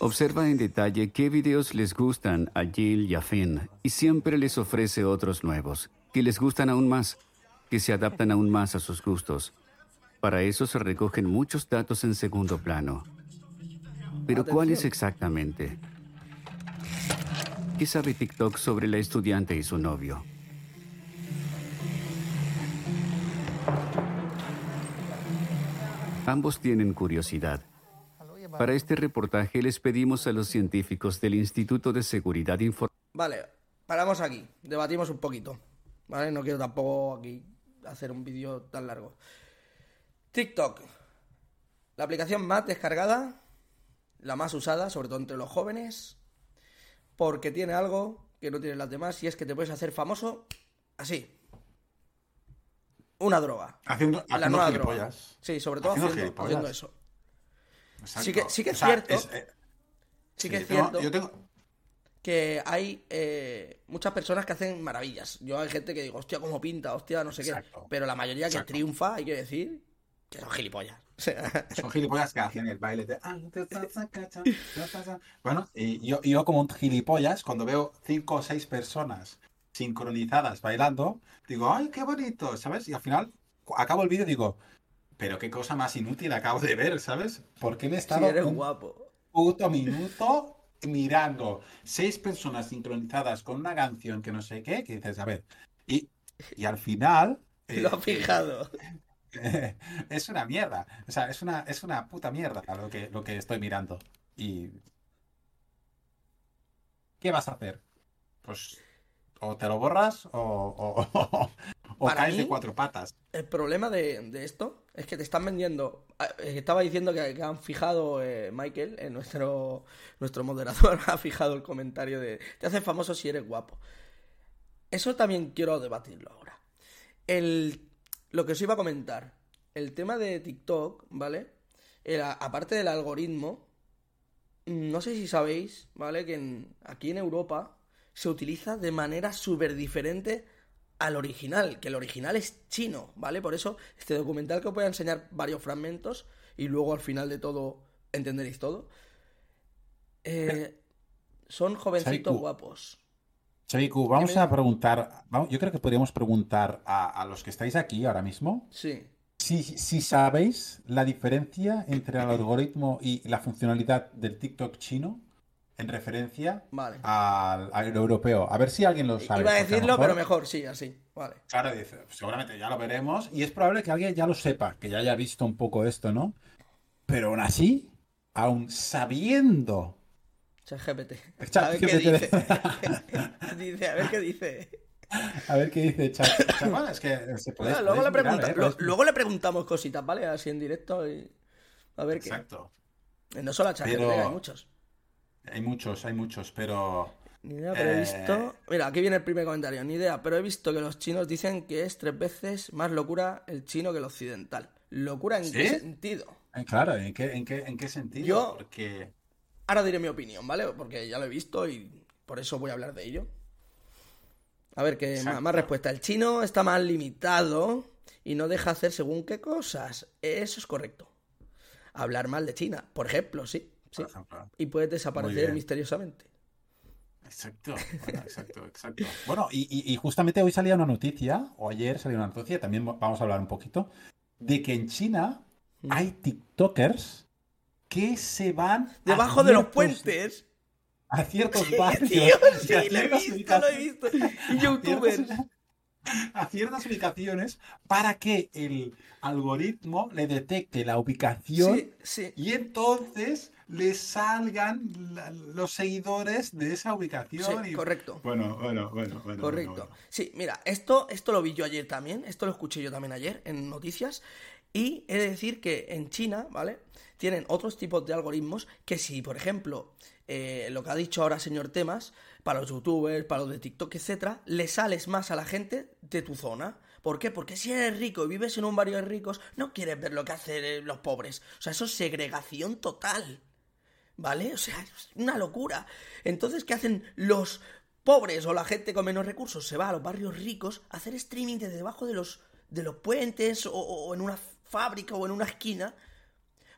Observa en detalle qué videos les gustan a Jill y a Finn y siempre les ofrece otros nuevos, que les gustan aún más, que se adaptan aún más a sus gustos. Para eso se recogen muchos datos en segundo plano. Pero ¿cuáles exactamente? ¿Qué sabe TikTok sobre la estudiante y su novio? Ambos tienen curiosidad. Para este reportaje les pedimos a los científicos del Instituto de Seguridad Informática Vale, paramos aquí, debatimos un poquito. ¿Vale? No quiero tampoco aquí hacer un vídeo tan largo. TikTok. La aplicación más descargada, la más usada, sobre todo entre los jóvenes, porque tiene algo que no tienen las demás y es que te puedes hacer famoso así. Una droga. Haciendo, La haciendo nueva gilipollas. droga. Sí, sobre todo Haciendo haciendo, gilipollas. haciendo eso. Exacto. Sí que- sí que es O sea, cierto. eh, Sí que es tengo- cierto. yo tengo, que hay eh, muchas personas que hacen maravillas. Yo hay gente que digo, hostia, cómo pinta, hostia, no sé Exacto. qué. Pero la mayoría que triunfa, hay que decir, que son gilipollas. Son gilipollas que hacen el baile de... Bueno, y yo, y yo como un gilipollas, cuando veo cinco o seis personas sincronizadas bailando, digo, ¡ay, qué bonito! ¿Sabes? Y al final acabo el vídeo y digo, pero qué cosa más inútil acabo de ver, ¿sabes? ¿Por qué me he estado eres un guapo. puto minuto mirando seis personas sincronizadas con una canción que no sé qué? Que dices, a ver, y, y al final... eh, Lo has fijado. es una mierda. O sea, es una, es una puta mierda lo que, lo que estoy mirando. Y. ¿Qué vas a hacer? Pues. O te lo borras o, o, o Para caes de cuatro patas. El problema de, de esto es que te están vendiendo. ah, eh, Estaba diciendo que, que han fijado, eh, Michael, en nuestro, nuestro moderador, ha fijado el comentario de. Te haces famoso si eres guapo. Eso también quiero debatirlo ahora. El, lo que os iba a comentar. El tema de TikTok, ¿vale? El- aparte del algoritmo, no sé si sabéis, ¿vale? Que en- aquí en Europa se utiliza de manera súper diferente al original, que el original es chino, ¿vale? Por eso este documental que os voy a enseñar varios fragmentos y luego al final de todo entenderéis todo. Eh, son jovencitos guapos. Chaviku, vamos a preguntar. vamos- yo creo que podríamos preguntar a, a los que estáis aquí ahora mismo Sí. si, si sabéis la diferencia entre el algoritmo y la funcionalidad del TikTok chino en referencia Vale. al, al europeo. A ver si alguien lo sabe. Iba a decirlo, mejor- pero mejor, sí, así. Vale. Claro, dice, seguramente ya lo veremos y es probable que alguien ya lo sepa, que ya haya visto un poco esto, ¿no? Pero aún así, aún sabiendo, ChatGPT. ChatGPT. A ver qué dice. dice, a ver qué dice. a ver qué dice Chat. Es que se puede. Luego, le podéis mirar, pregunta- ¿eh? lo- luego le preguntamos cositas, ¿vale? Así en directo y... A ver qué. Exacto. Eh, No solo a ChatGPT, Pero- hay muchos. Hay muchos, hay muchos, pero Ni idea, pero he Eh. visto... Mira, aquí viene el primer comentario. Ni idea, pero he visto que los chinos dicen que es tres veces más locura el chino que el occidental. ¿Locura en qué sentido? eh, claro, ¿en qué, en qué, en qué sentido? Yo- Porque Ahora diré mi opinión, ¿vale? Porque ya lo he visto y por eso voy a hablar de ello. A ver, que más, más respuesta. El chino está más limitado y no deja hacer según qué cosas. Eso es correcto. Hablar mal de China, por ejemplo, sí. Sí. por ejemplo, Y puedes Muy desaparecer misteriosamente. Exacto, bueno, exacto, exacto. Bueno, y, justamente hoy salía una noticia, o ayer salió una noticia, también vamos a hablar un poquito, de que en China hay TikTokers que se van Debajo de los puentes. a ciertos Sí, barrios tío, sí, lo he visto, lo he visto. Y youtubers. a ciertas ubicaciones para que el algoritmo le detecte la ubicación sí. y entonces le salgan la- los seguidores de esa ubicación. Sí, y- correcto. Bueno, bueno, bueno, bueno. Correcto. bueno, bueno. Sí, mira, esto, esto lo vi yo ayer también, esto lo escuché yo también ayer en noticias, y he de decir que en China, ¿vale? tienen otros tipos de algoritmos que si, por ejemplo, eh, lo que ha dicho ahora señor Temas, para los youtubers, para los de TikTok, etcétera, le sales más a la gente de tu zona. ¿Por qué? Porque si eres rico y vives en un barrio de ricos, no quieres ver lo que hacen los pobres. O sea, eso es segregación total. ¿Vale? O sea, es una locura. Entonces, ¿qué hacen los pobres o la gente con menos recursos? Se va a los barrios ricos a hacer streaming desde debajo de los, de los puentes o, o en una fábrica o en una esquina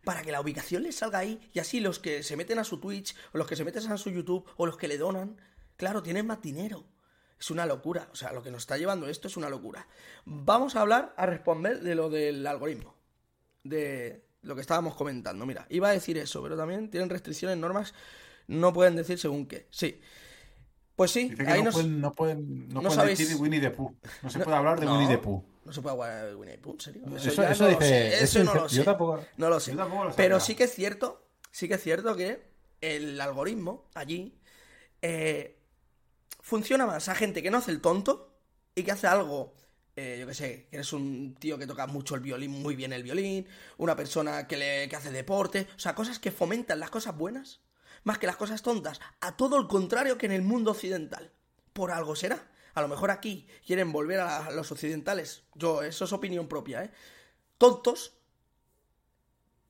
para que la ubicación les salga ahí y así los que se meten a su Twitch o los que se meten a su YouTube o los que le donan, claro, tienen más dinero. Es una locura, o sea, lo que nos está llevando esto es una locura. Vamos a hablar, a responder de lo del algoritmo, de lo que estábamos comentando. Mira, iba a decir eso, pero también tienen restricciones, normas, no pueden decir según qué. Sí. Pues sí, Dice ahí no, nos... pueden, no pueden, no no pueden sabéis- decir Winnie the Pooh. No se No- puede hablar de no. Winnie the Pooh. No se puede hablar de Winnie the Pooh, ¿en serio? Eso, ya eso no lo dice. sé, eso no dice- lo sé. Yo tampoco. No lo sé. yo tampoco lo Pero sí que es cierto, sí que es cierto que el algoritmo allí eh, funciona más a gente que no hace el tonto y que hace algo, eh, yo que sé, eres un tío que toca mucho el violín, muy bien el violín, una persona que, le, que hace deporte, o sea, cosas que fomentan las cosas buenas más que las cosas tontas, a todo el contrario que en el mundo occidental. Por algo será. A lo mejor aquí quieren volver a los occidentales, yo, eso es opinión propia, ¿eh? Tontos,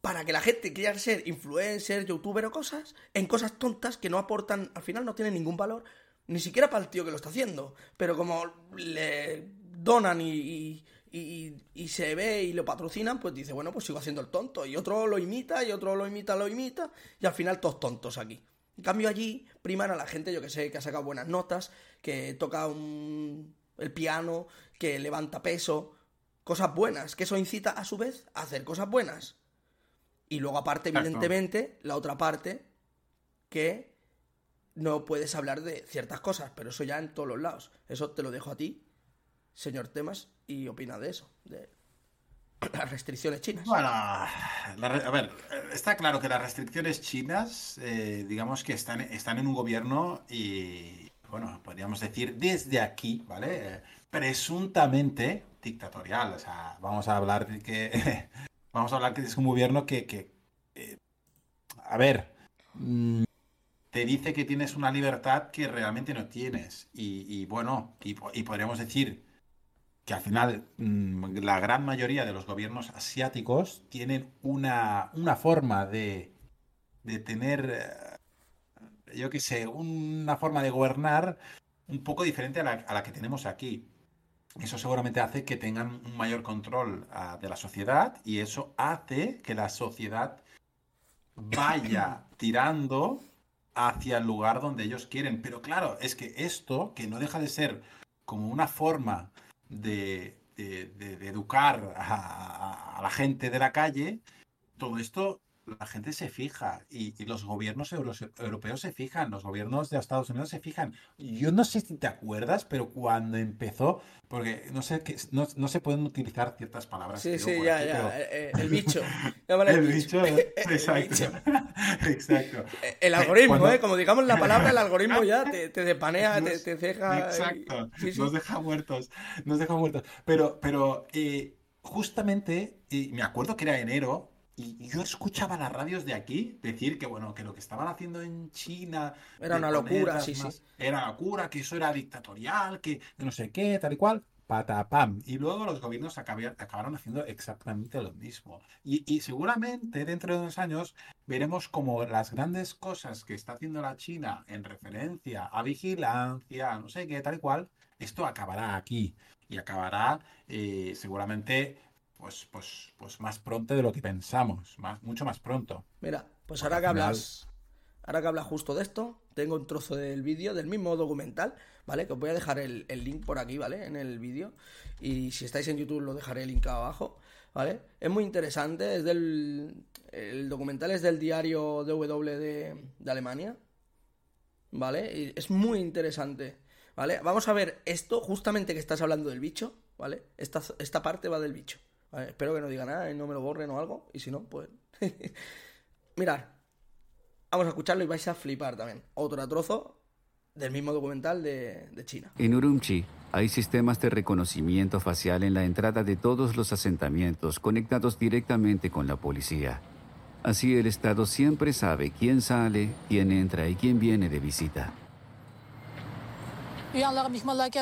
para que la gente quiera ser influencer, youtuber o cosas, en cosas tontas que no aportan, al final no tienen ningún valor, ni siquiera para el tío que lo está haciendo. Pero como le donan y, y, y- y se ve y lo patrocinan, pues dice, bueno, pues sigo haciendo el tonto. Y otro lo imita, y otro lo imita, lo imita, y al final todos tontos aquí. En cambio allí priman a la gente, yo que sé, que ha sacado buenas notas, que toca un- el piano, que levanta peso, cosas buenas, que eso incita a su vez a hacer cosas buenas. Y luego aparte, evidentemente, la otra parte, que no puedes hablar de ciertas cosas, pero eso ya en todos los lados. Eso te lo dejo a ti, señor Temas, y opina de eso, de las restricciones chinas. Bueno, a ver, está claro que las restricciones chinas, eh, digamos que están, están en un gobierno y, bueno, podríamos decir desde aquí, ¿vale? Eh, presuntamente dictatorial. O sea, vamos a hablar de que, vamos a hablar que es un gobierno que, eh, a ver, mm, te dice que tienes una libertad que realmente no tienes. Y, bueno, y, y podríamos decir que al final mm, la gran mayoría de los gobiernos asiáticos tienen una, una forma de, de tener, eh, yo qué sé, una forma de gobernar un poco diferente a la, a la que tenemos aquí. Eso seguramente hace que tengan un mayor control ah, de la sociedad y eso hace que la sociedad vaya tirando hacia el lugar donde ellos quieren. Pero claro, es que esto, que no deja de ser como una forma de, de- educar a la gente de la calle, todo esto la gente se fija y, y los gobiernos euros- europeos se fijan, los gobiernos de Estados Unidos se fijan. Yo no sé si te acuerdas, pero cuando empezó, porque no sé que no, no se pueden utilizar ciertas palabras. Sí, sí, ya, aquí, ya. pero- eh, eh, el bicho. Llámale el bicho, El exacto. bicho. Exacto. Eh, El algoritmo, Cuando- ¿eh? Como digamos la palabra, el algoritmo ya te, te depanea, te, Nos- te ceja. y- Exacto. Sí, sí. Nos deja muertos. Nos deja muertos. Pero, pero eh, justamente, eh, me acuerdo que era enero. Y yo escuchaba las radios de aquí decir que bueno, que lo que estaban haciendo en China Era una locura, sí, sí. más- Era una locura, que eso era dictatorial, que no sé qué, tal y cual. Patapam. Y luego los gobiernos acabaron haciendo exactamente lo mismo. Y, y seguramente dentro de unos años veremos como las grandes cosas que está haciendo la China en referencia a vigilancia, no sé qué, tal y cual, esto acabará aquí. Y acabará eh, seguramente pues, pues, pues más pronto de lo que pensamos, más, mucho más pronto. Mira, pues ahora que hablas, ahora que hablas justo de esto, tengo un trozo del vídeo, del mismo documental, ¿vale? Que os voy a dejar el, el link por aquí, ¿vale? En el vídeo. Y si estáis en YouTube lo dejaré el link abajo, ¿vale? Es muy interesante, es del... El documental es del diario DW de, de Alemania, ¿vale? Y es muy interesante, ¿vale? Vamos a ver esto, justamente que estás hablando del bicho, ¿vale? Esta, esta parte va del bicho, ¿vale? Espero que no diga nada y no me lo borren o algo, y si no, pues... Mirad, vamos a escucharlo y vais a flipar también. Otro trozo del mismo documental de, de China. En Urumqi hay sistemas de reconocimiento facial en la entrada de todos los asentamientos conectados directamente con la policía. Así el Estado siempre sabe quién sale, quién entra y quién viene de visita.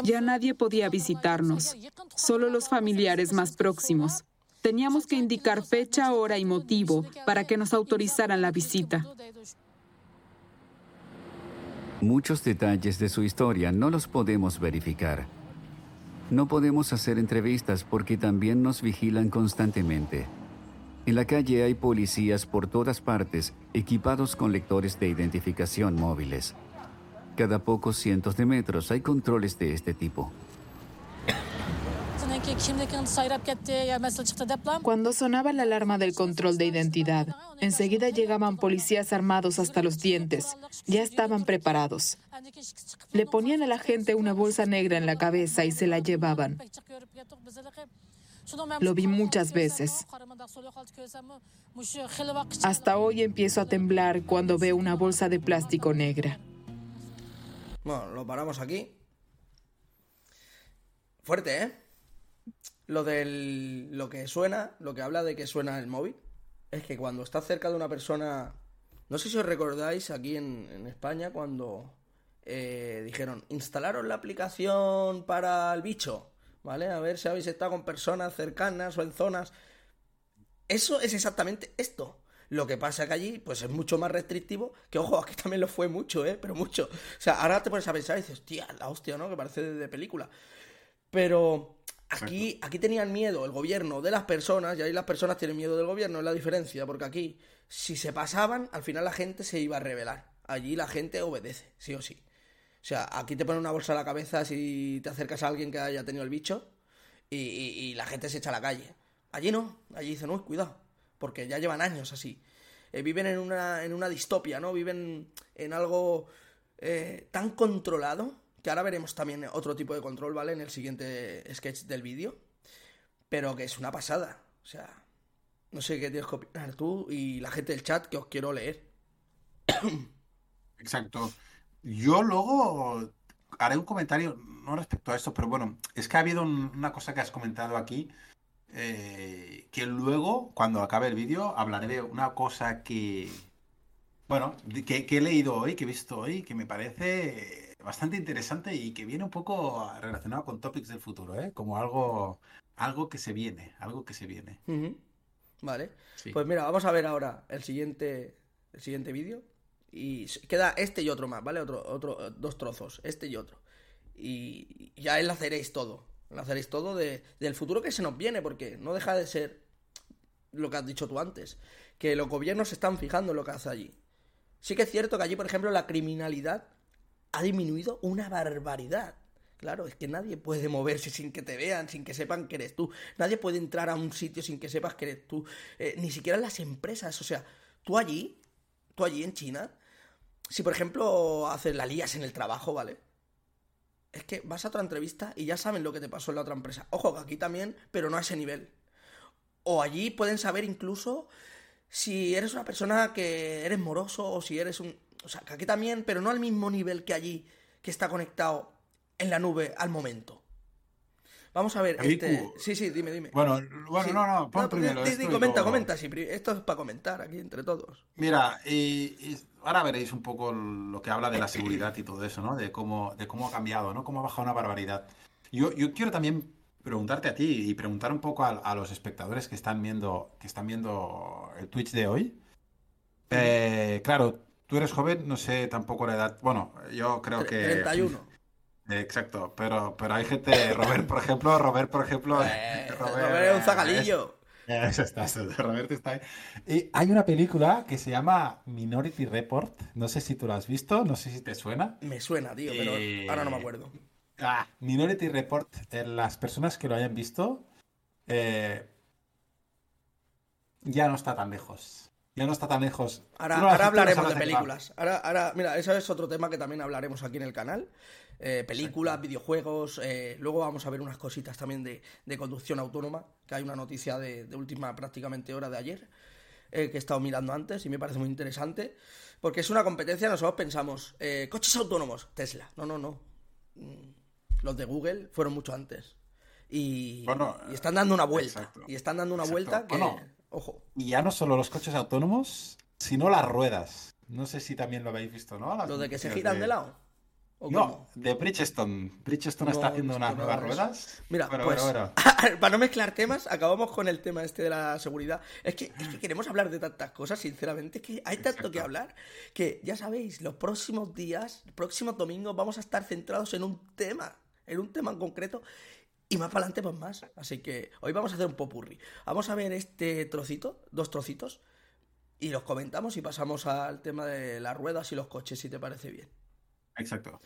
Ya nadie podía visitarnos, solo los familiares más próximos. Teníamos que indicar fecha, hora y motivo para que nos autorizaran la visita. Muchos detalles de su historia no los podemos verificar. No podemos hacer entrevistas porque también nos vigilan constantemente. En la calle hay policías por todas partes equipados con lectores de identificación móviles. Cada pocos cientos de metros hay controles de este tipo. Cuando sonaba la alarma del control de identidad, enseguida llegaban policías armados hasta los dientes. Ya estaban preparados. Le ponían a la gente una bolsa negra en la cabeza y se la llevaban. Lo vi muchas veces. Hasta hoy empiezo a temblar cuando veo una bolsa de plástico negra. Bueno, lo paramos aquí. Fuerte, ¿eh? Lo del. Lo que suena, lo que habla de que suena el móvil, es que cuando estás cerca de una persona. No sé si os recordáis aquí en, en España cuando eh, dijeron: instalaron la aplicación para el bicho, ¿vale? A ver si habéis estado con personas cercanas o en zonas. Eso es exactamente esto. Lo que pasa que allí, pues es mucho más restrictivo. Que ojo, aquí también lo fue mucho, ¿eh? Pero mucho. O sea, ahora te pones a pensar y dices, tía, la hostia, ¿no? Que parece de, película. Pero aquí, aquí tenían miedo el gobierno de las personas, y ahí las personas tienen miedo del gobierno, es la diferencia. Porque aquí, si se pasaban, al final la gente se iba a rebelar. Allí la gente obedece, sí o sí. O sea, aquí te ponen una bolsa a la cabeza si te acercas a alguien que haya tenido el bicho y, y- y la gente se echa a la calle. Allí no, allí dicen, uy, cuidado, porque ya llevan años así. Eh, viven en una, en una distopia, ¿no? Viven en algo eh, tan controlado, que ahora veremos también otro tipo de control, ¿vale? En el siguiente sketch del vídeo, pero que es una pasada. O sea, no sé qué tienes que opinar tú y la gente del chat que os quiero leer. Exacto. Yo luego haré un comentario, no respecto a esto, pero bueno, es que ha habido un- una cosa que has comentado aquí, eh, que luego, cuando acabe el vídeo, hablaré de una cosa que, bueno, que, que he leído hoy, que he visto hoy, que me parece bastante interesante y que viene un poco relacionado con topics del futuro, ¿eh? Como algo, algo que se viene, algo que se viene. Vale. Sí. Pues mira, vamos a ver ahora el siguiente, el siguiente vídeo. Y queda este y otro más, ¿vale? Otro, otro, dos trozos, este y otro. Y y ya enlazaréis todo. Enlazaréis todo de, del futuro que se nos viene, porque no deja de ser lo que has dicho tú antes. Que los gobiernos se están fijando en lo que hace allí. Sí que es cierto que allí, por ejemplo, la criminalidad ha disminuido una barbaridad. Claro, es que nadie puede moverse sin que te vean, sin que sepan que eres tú. Nadie puede entrar a un sitio sin que sepas que eres tú. Eh, ni siquiera las empresas. O sea, tú allí, tú allí en China, si por ejemplo haces la lías en el trabajo, ¿vale? Es que vas a otra entrevista y ya saben lo que te pasó en la otra empresa. Ojo, que aquí también, pero no a ese nivel. O allí pueden saber incluso si eres una persona que eres moroso o si eres un... O sea, que aquí también, pero no al mismo nivel que allí, que está conectado en la nube al momento. Vamos a ver, este... Sí, sí, dime, dime. Bueno, bueno, Sí. no, no, pon No, primero di- comenta, comenta, sí, esto es para comentar aquí entre todos. Mira, y, y ahora veréis un poco lo que habla de la seguridad y todo eso, ¿no? De cómo, de cómo ha cambiado, ¿no? Cómo ha bajado una barbaridad. Yo, yo quiero también preguntarte a ti y preguntar un poco a, a los espectadores que están viendo, que están viendo el Twitch de hoy. Eh, claro, tú eres joven, no sé tampoco la edad. Bueno, yo creo que. 31. Eh, Exacto, pero, pero hay gente, Robert, por ejemplo, Robert, por ejemplo, Eh, Robert es un zagalillo. eso está, eso, Roberto está ahí. Y hay una película que se llama Minority Report. No sé si tú la has visto, no sé si te suena. Me suena, tío, pero Eh, ahora no me acuerdo. Ah, Minority Report, eh, las personas que lo hayan visto, eh, ya no está tan lejos. Ya no está tan lejos. Ahora, no hablaremos de películas. Ahora, ahora, mira, eso es otro tema que también hablaremos aquí en el canal. Películas, videojuegos. luego vamos a ver unas cositas también de, de conducción autónoma, que hay una noticia de, de última prácticamente hora de ayer, eh, que he estado mirando antes y me parece muy interesante. Porque es una competencia, nosotros pensamos, eh, coches autónomos, Tesla. No, no, no. Mm, Los de Google fueron mucho antes. Y, Bueno, y están dando una vuelta. exacto. Y están dando una Exacto. vuelta que Bueno, Ojo. Y ya no solo los coches autónomos, sino las ruedas. No sé si también lo habéis visto, ¿no? Las Lo de que se giran de lado. ¿O No, cómo? de Bridgestone. Bridgestone No, está haciendo unas nuevas ruedas. Mira, Bueno, pues, bueno, bueno. para no mezclar temas, acabamos con el tema este de la seguridad. Es que, es que queremos hablar de tantas cosas, sinceramente, es que hay tanto Exacto. que hablar que ya sabéis, los próximos días, los próximos domingos vamos a estar centrados en un tema, en un tema en concreto. Y más para adelante, pues más. Así que hoy vamos a hacer un popurri. Vamos a ver este trocito, dos trocitos, y los comentamos y pasamos al tema de las ruedas y los coches, si te parece bien. Exacto.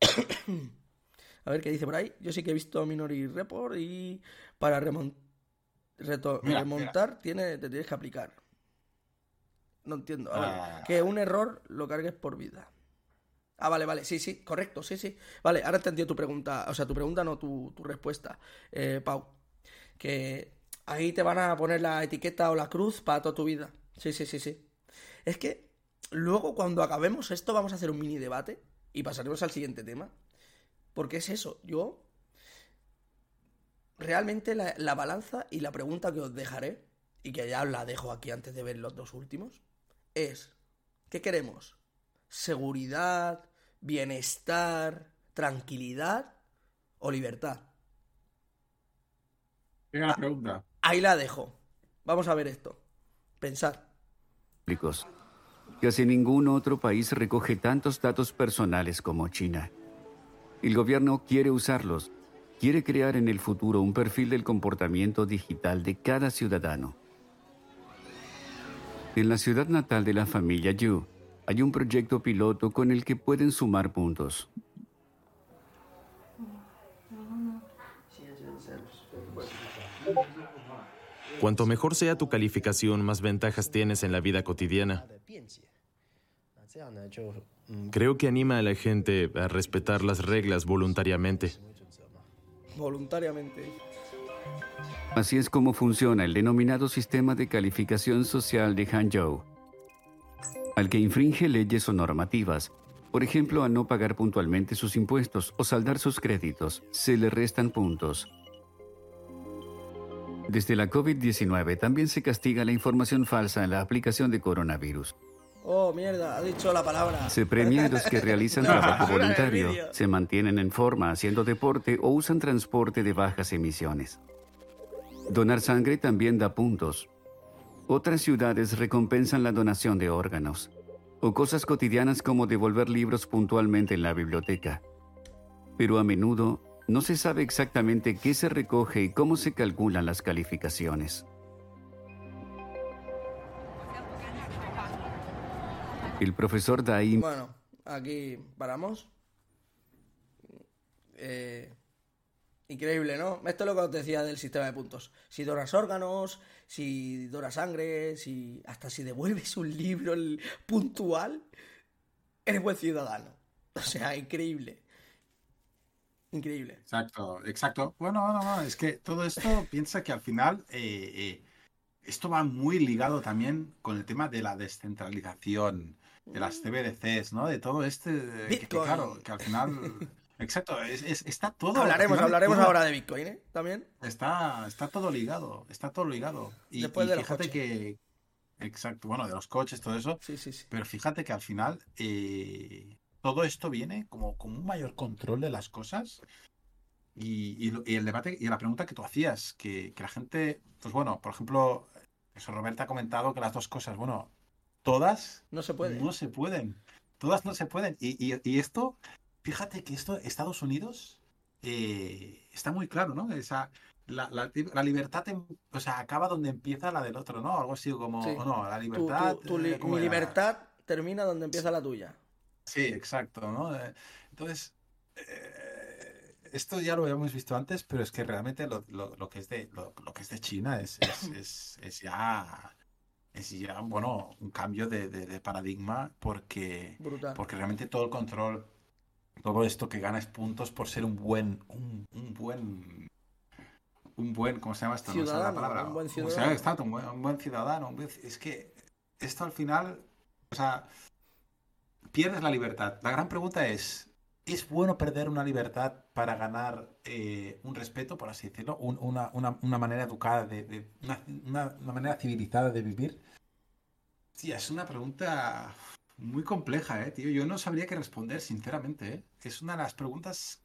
A ver qué dice por ahí. Yo sí que he visto Minority Report y para remon- reto- Mira, remontar Tiene, te tienes que aplicar. No entiendo. A ver, Ah. que un error lo cargues por vida. Ah, vale, vale. Sí, sí, correcto, sí, sí. Vale, ahora entendido tu pregunta. O sea, tu pregunta no, tu, tu respuesta, eh, Pau. Que ahí te van a poner la etiqueta o la cruz para toda tu vida. Sí, sí, sí, sí. Es que luego cuando acabemos esto vamos a hacer un mini debate y pasaremos al siguiente tema. Porque es eso, yo realmente la, la balanza y la pregunta que os dejaré, y que ya os la dejo aquí antes de ver los dos últimos, es, ¿qué queremos? ¿Seguridad, bienestar, tranquilidad o libertad? Venga la pregunta. Ahí la dejo. Vamos a ver esto. Pensad. públicos. Casi ningún otro país recoge tantos datos personales como China. El gobierno quiere usarlos, quiere crear en el futuro un perfil del comportamiento digital de cada ciudadano. En la ciudad natal de la familia Yu, hay un proyecto piloto con el que pueden sumar puntos. Cuanto mejor sea tu calificación, más ventajas tienes en la vida cotidiana. Creo que anima a la gente a respetar las reglas voluntariamente. Voluntariamente. Así es como funciona el denominado sistema de calificación social de Hangzhou. Al que infringe leyes o normativas, por ejemplo, al no pagar puntualmente sus impuestos o saldar sus créditos, se le restan puntos. Desde la COVID-19 también se castiga la información falsa en la aplicación de coronavirus. Oh, mierda, ha dicho la palabra. Se premia a los que realizan trabajo voluntario, se mantienen en forma haciendo deporte o usan transporte de bajas emisiones. Donar sangre también da puntos. Otras ciudades recompensan la donación de órganos o cosas cotidianas como devolver libros puntualmente en la biblioteca. Pero a menudo no se sabe exactamente qué se recoge y cómo se calculan las calificaciones. El profesor Dai Bueno, aquí paramos. Eh, increíble, ¿no? Esto es lo que os decía del sistema de puntos. Si donas órganos, si donas sangre, si hasta si devuelves un libro puntual, eres buen ciudadano. O sea, increíble. Increíble. Exacto, exacto. Bueno, no, no, es que todo esto piensa que al final eh, eh, esto va muy ligado también con el tema de la descentralización, de las CBDCs, ¿no? De todo este, de- que- Bitcoin. claro, que al final, exacto, es- es- está todo. Hablaremos, final hablaremos todo ahora de Bitcoin, ¿eh? También. Está, está todo ligado, está todo ligado. Y, Después y de los fíjate que, exacto, bueno, de los coches, todo eso, Sí, sí, sí. pero fíjate que al final eh, todo esto viene como, como un mayor control de las cosas. Y, y lo- y el debate y la pregunta que tú hacías, que, que la gente, pues bueno, por ejemplo, eso Roberta ha comentado que las dos cosas, bueno, todas No se puede. no se pueden. Todas no se pueden. Y, y- y esto, fíjate que esto, Estados Unidos, eh, está muy claro, ¿no? Esa, la, la- la libertad, o sea, acaba donde empieza la del otro, ¿no? Algo así como, Sí. no, la libertad. tu- tu li- eh, ¿cómo mi libertad termina donde empieza la tuya. Sí, exacto, ¿no? Eh, Entonces, eh, esto ya lo habíamos visto antes, pero es que realmente lo, lo- lo que es de lo, lo que es de China es, es, es- es ya es ya bueno un cambio de, de- de paradigma porque Brutal. porque realmente todo el control, todo esto que ganas puntos por ser un buen, un, un buen, un buen, ¿cómo se llama esto? No la palabra. un buen ciudadano. Exacto, un buen, un buen ciudadano. un buen ci- es que esto al final, o sea, pierdes la libertad. La gran pregunta es, ¿Es bueno perder una libertad para ganar eh, un respeto, por así decirlo? Un- una, una- una manera educada, de, de- una, una- una manera civilizada de vivir. Sí, es una pregunta muy compleja, ¿eh, tío? Yo no sabría qué responder, sinceramente, ¿eh? Es una de las preguntas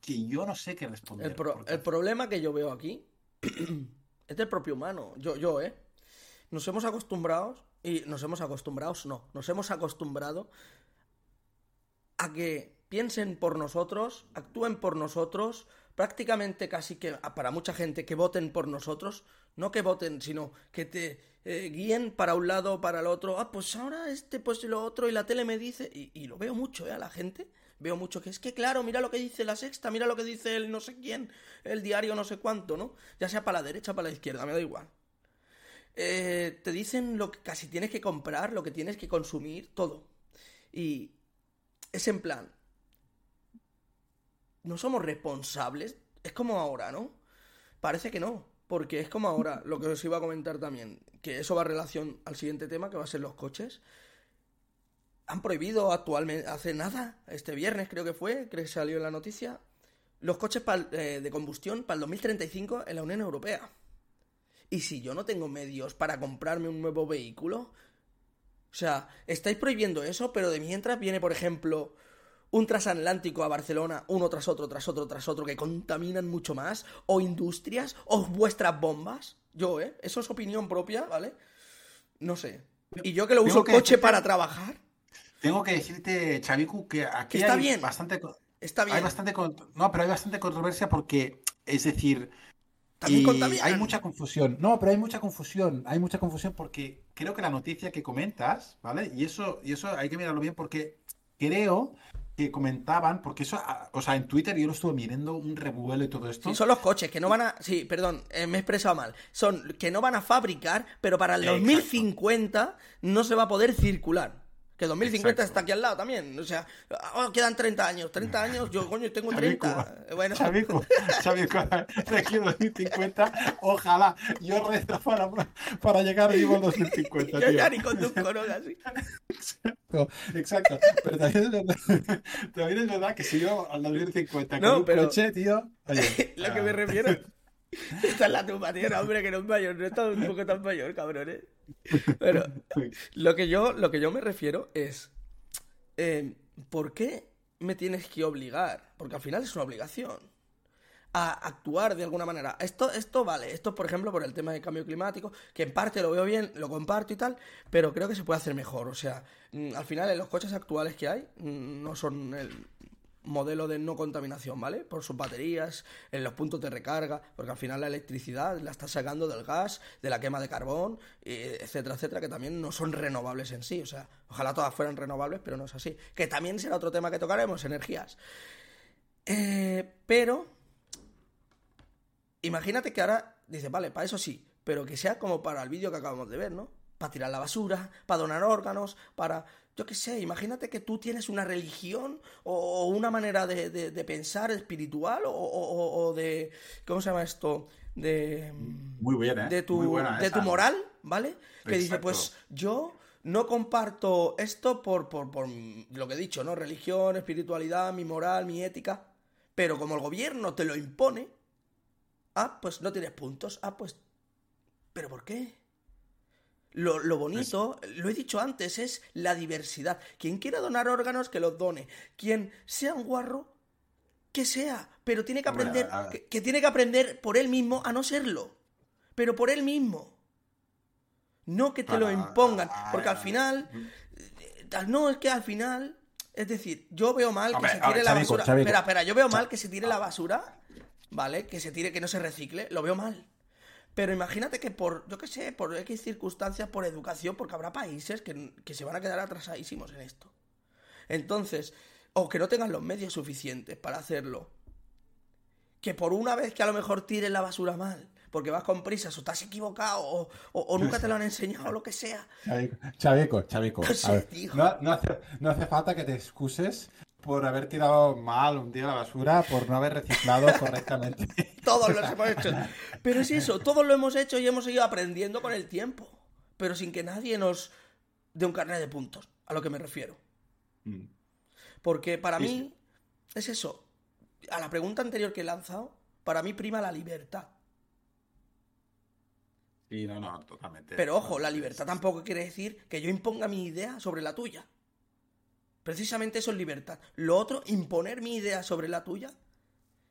que yo no sé qué responder. El, pro- porque- el problema que yo veo aquí es del propio humano. Yo, yo, ¿eh? Nos hemos acostumbrado, y nos hemos acostumbrado, no, nos hemos acostumbrado a que piensen por nosotros, actúen por nosotros, prácticamente casi que a- para mucha gente que voten por nosotros, no que voten, sino que te eh, guíen para un lado o para el otro. Ah, pues ahora este, pues lo otro, y la tele me dice, y, y lo veo mucho, ¿eh? A la gente. Veo mucho que es que, claro, mira lo que dice la sexta, mira lo que dice el no sé quién, el diario no sé cuánto, ¿no? Ya sea para la derecha o para la izquierda, me da igual. Eh, te dicen lo que casi tienes que comprar, lo que tienes que consumir, todo. Y es en plan, no somos responsables. Es como ahora, ¿no? Parece que no, porque es como ahora, lo que os iba a comentar también, que eso va en relación al siguiente tema, que va a ser los coches. Han prohibido actualmente, hace nada, este viernes creo que fue, creo que salió en la noticia, los coches eh, de combustión para el 2035 en la Unión Europea. Y si yo no tengo medios para comprarme un nuevo vehículo, o sea, estáis prohibiendo eso, pero de mientras viene, por ejemplo, un transatlántico a Barcelona, uno tras otro, tras otro, tras otro, que contaminan mucho más, o industrias, o vuestras bombas. Yo, ¿eh? Eso es opinión propia, ¿vale? No sé. Y yo que lo uso que coche decirte- para trabajar, Tengo que decirte, Chavicu, que aquí está hay bien. bastante... está bien. Hay bastante... No, pero hay bastante controversia porque, es decir... Y hay mucha confusión. No, pero hay mucha confusión. Hay mucha confusión porque creo que la noticia que comentas, ¿vale? Y eso, y eso hay que mirarlo bien porque creo que comentaban, porque eso, ah, o sea, en Twitter yo lo estuve mirando un revuelo y todo esto. Sí, son los coches que no van a. Sí, perdón, eh, me he expresado mal. Son que no van a fabricar, pero para el Exacto. 2050 no se va a poder circular. Que 2050 Exacto. está aquí al lado también. O sea, ah, quedan 30 años. 30 años, yo, coño, tengo Chavico, 30. Eh, Bueno, Chavico, Chavico, de aquí al 2050, ojalá, yo rezo para, para llegar vivo al 2050, yo tío. ya ni conduzco, ¿no? Casi. Exacto, exacto. Pero también es verdad, también es verdad que si yo al 2050 con No, un pero- coche, tío. oye, Lo que ah, me refiero. Esta es la tumba, tío, no, hombre, que no es mayor. No está un poco tan mayor, cabrones. Pero lo que yo, lo que yo me refiero es. eh, ¿Por qué me tienes que obligar? Porque al final es una obligación. A actuar de alguna manera. Esto, esto vale. Esto, por ejemplo, por el tema del cambio climático, que en parte lo veo bien, lo comparto y tal, pero creo que se puede hacer mejor. O sea, mm, al final, en los coches actuales que hay, mm, no son el modelo de no contaminación, ¿vale? Por sus baterías, en los puntos de recarga, porque al final la electricidad la estás sacando del gas, de la quema de carbón, etcétera, etcétera, que también no son renovables en sí. O sea, ojalá todas fueran renovables, pero no es así. Que también será otro tema que tocaremos, energías. Eh, pero, imagínate que ahora dice, vale, para eso sí, pero que sea como para el vídeo que acabamos de ver, ¿no? Para tirar la basura, para donar órganos, para... Yo qué sé, imagínate que tú tienes una religión o, una manera de, de- de pensar espiritual o, o- o- o de... ¿Cómo se llama esto? De... Muy buena, ¿eh? de tu, Muy buena de tu moral, ¿vale? Que dice, pues yo no comparto esto por, por, por lo que he dicho, ¿no? Religión, espiritualidad, mi moral, mi ética. Pero como el gobierno te lo impone, ah, pues no tienes puntos. Ah, pues... ¿Pero por qué? Lo, lo bonito, lo he dicho antes, es la diversidad. Quien quiera donar órganos, que los done. Quien sea un guarro, que sea. Pero tiene que Hombre, aprender, a- a- que, que tiene que aprender por él mismo a no serlo. Pero por él mismo. No que te lo impongan. Porque al final. eh, No, es que al final. Es decir, yo veo mal que se tire la basura. Espera, espera, yo veo mal que se tire la basura. ¿Vale? Que se tire, que no se recicle. Lo veo mal. Pero imagínate que por, yo qué sé, por X circunstancias, por educación, porque habrá países que, que se van a quedar atrasadísimos en esto. Entonces, o que no tengan los medios suficientes para hacerlo. Que por una vez que a lo mejor tires la basura mal, porque vas con prisas o estás equivocado o, o- o nunca te lo han enseñado o lo que sea. Chavico, Chavico, sé, no, no hace, no hace falta que te excuses por haber tirado mal un día la basura, por no haber reciclado correctamente. Todos los hemos hecho. Pero es eso, todos lo hemos hecho y hemos ido aprendiendo con el tiempo. Pero sin que nadie nos dé un carnet de puntos, a lo que me refiero. Mm. Porque para Sí, mí, es eso. A la pregunta anterior que he lanzado, para mí prima la libertad. Sí, no, no, totalmente. Pero ojo, la libertad tampoco quiere decir que yo imponga mi idea sobre la tuya. Precisamente eso es libertad. Lo otro, imponer mi idea sobre la tuya,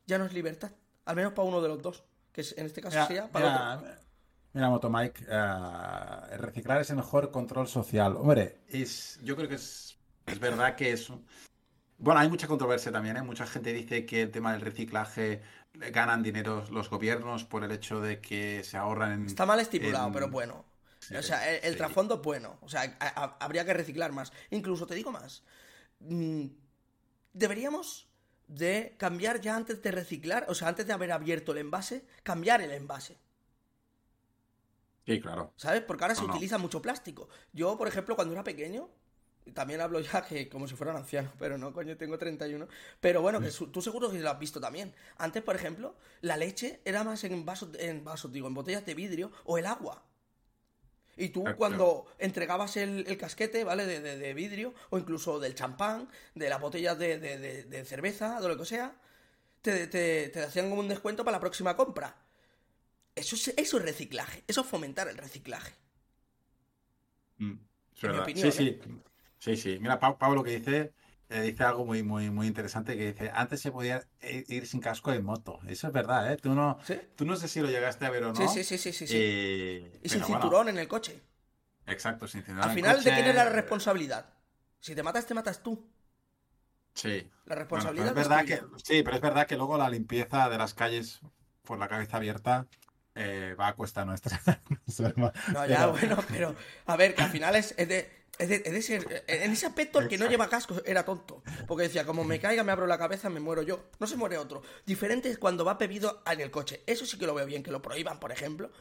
ya no es libertad. Al menos para uno de los dos. Que en este caso Mira, sería para mira, otro. mira, Motomike, eh, reciclar es el mejor control social. Hombre, es, yo creo que es, es verdad que es... Bueno, hay mucha controversia también, ¿eh? Mucha gente dice que el tema del reciclaje ganan dinero los gobiernos por el hecho de que se ahorran en... Está mal estipulado, en- pero bueno. Sí, o sea, el, el sí. trasfondo es bueno. O sea, a- a- habría que reciclar más. Incluso te digo más. Mm, Deberíamos de cambiar ya antes de reciclar, o sea, antes de haber abierto el envase, cambiar el envase. Sí, claro. ¿Sabes? Porque ahora se No, utiliza mucho plástico. Yo, por ejemplo, cuando era pequeño, también hablo ya que como si fuera un anciano, pero no, coño, tengo 31. Pero bueno, que tú seguro que lo has visto también. Antes, por ejemplo, la leche era más en vasos, en vasos, digo, en botellas de vidrio o el agua. Y tú Exacto. cuando entregabas el, el casquete, ¿vale? De, de- de vidrio, o incluso del champán, de las botellas de, de- de- de cerveza, de lo que sea, te, te- te hacían como un descuento para la próxima compra. Eso es, eso es reciclaje, eso es fomentar el reciclaje. Mm, es En mi opinión, sí, sí. Sí, sí. Mira, Pa- Pablo que dice, eh, dice algo muy, muy, muy interesante que dice, antes se podía i- ir sin casco en moto. Eso es verdad, ¿eh? Tú no, ¿Sí? tú no sé si lo llegaste a ver o no. Sí, sí, sí, sí, sí. sí. Eh, y sin bueno, cinturón en el coche. exacto, sin cinturón Al final, ¿de quién era la responsabilidad? Si te matas, te matas tú. Sí. La responsabilidad es verdad es que, sí, pero es verdad que luego la limpieza de las calles por la cabeza abierta eh, va a cuesta nuestra. No, ya, Pero- bueno, pero a ver, que al final es, es de, es de- es de ser- en ese aspecto el que no lleva casco era tonto. Porque decía, como me caiga, me abro la cabeza, me muero yo. No se muere otro. Diferente es cuando va bebido en el coche. Eso sí que lo veo bien, que lo prohíban, por ejemplo.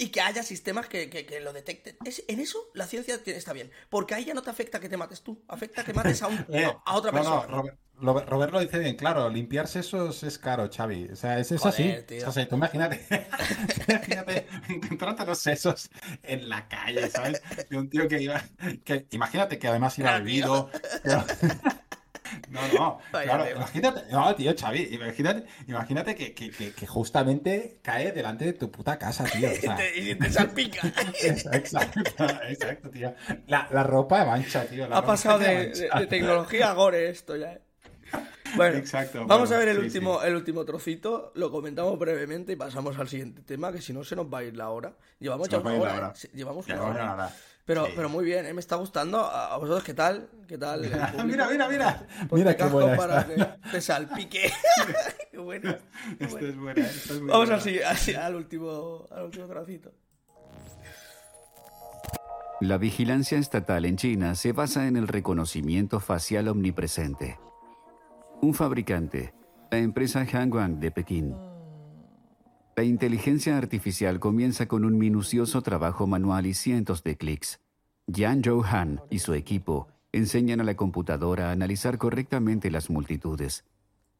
Y que haya sistemas que, que- que lo detecten. Es- en eso la ciencia tiene- está bien. Porque ahí ya no te afecta que te mates tú. Afecta que mates a, un- Eh, a otra no, no, persona. Robert, Robert- Robert lo dice bien, claro, limpiarse esos es caro, Xavi. O sea, es, es Joder, así. tío. Es así. Tú imagínate, imagínate encontrarte los sesos en la calle, ¿sabes? De un tío que iba, que imagínate que además iba bebido. No, no, claro, imagínate, no, tío, Xavi, imagínate, imagínate que, que, que, justamente cae delante de tu puta casa, tío. o Y sea, te, y te salpica. exacto, exacto, tío. La, la ropa mancha, tío. la Ha pasado de, de- de tecnología a gore esto ya. ¿eh? Bueno, Exacto, vamos bueno, a ver el sí, último, el último trocito, lo comentamos brevemente y pasamos al siguiente tema, que si no se nos va a ir la hora. Llevamos Se ya una hora, hora. ¿eh? Llevamos Ya, una vamos hora. Pero, Sí. pero muy bien, ¿eh? me está gustando. ¿A vosotros qué tal? ¿Qué tal? mira, mira, mira. Ponte Mira qué buena para está. que te salpique. qué bueno. bueno. es buena, esto es muy Vamos buena. al, sigui- al, último, al último trocito. La vigilancia estatal en China se basa en el reconocimiento facial omnipresente. Un fabricante, la empresa Hangguang de Pekín. La inteligencia artificial comienza con un minucioso trabajo manual y cientos de clics. Jan Johan y su equipo enseñan a la computadora a analizar correctamente las multitudes.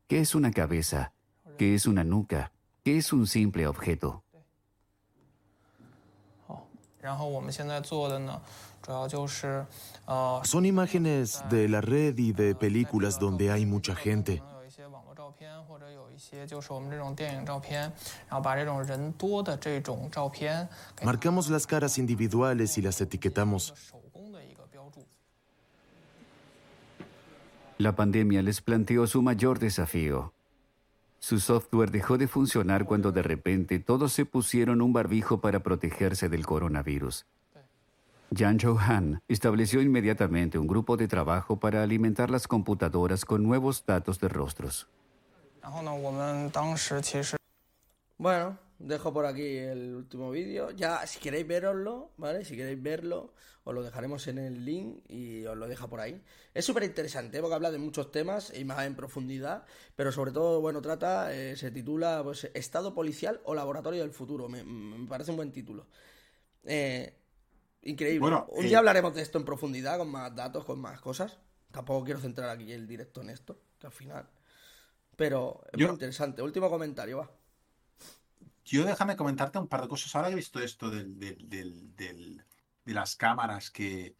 ¿Qué es una cabeza? ¿Qué es una nuca? ¿Qué es un simple objeto? Son imágenes de la red y de películas donde hay mucha gente. Marcamos las caras individuales y las etiquetamos. La pandemia les planteó su mayor desafío. Su software dejó de funcionar cuando de repente todos se pusieron un barbijo para protegerse del coronavirus. Jan Johan estableció inmediatamente un grupo de trabajo para alimentar las computadoras con nuevos datos de rostros. Bueno, dejo por aquí el último vídeo. Ya, si queréis veroslo, ¿vale? Si queréis verlo, os lo dejaremos en el link y os lo deja por ahí. Es súper interesante porque habla de muchos temas y más en profundidad, pero sobre todo, bueno, trata, eh, se titula pues, Estado policial o laboratorio del futuro. Me, me parece un buen título. Eh, increíble. Bueno, un eh, día hablaremos de esto en profundidad, con más datos, con más cosas. Tampoco quiero centrar aquí el directo en esto, que al final. Pero es Yo- muy interesante. Último comentario, va. Yo déjame comentarte un par de cosas. Ahora que he visto esto del, del- del- del- de las cámaras que,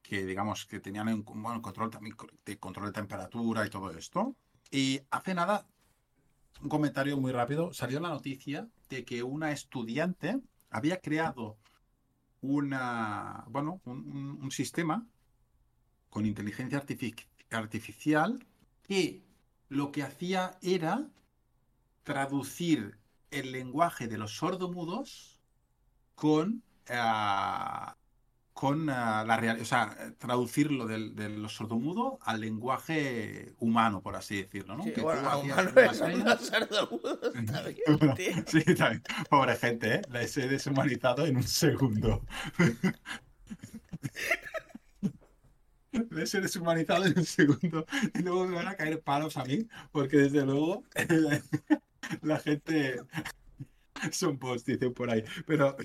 que, digamos, que tenían un bueno, control también de control de temperatura y todo esto. Y hace nada, un comentario muy rápido, salió la noticia de que una estudiante había creado una, bueno, un, un- un sistema con inteligencia artific- artificial que lo que hacía era traducir el lenguaje de los sordomudos con, ah, con ah, la realidad, o sea, eh, traducirlo del, de los sordomudos al lenguaje humano, por así decirlo, ¿no? Sí, Que bueno, a humano es seña- una sordomudo, está bien, Bueno, tío. sí, también. Pobre gente, ¿eh? Les he deshumanizado en un segundo. Les he deshumanizado en un segundo. Y luego me van a caer palos a mí, porque desde luego la gente son post, dicen por ahí. Pero,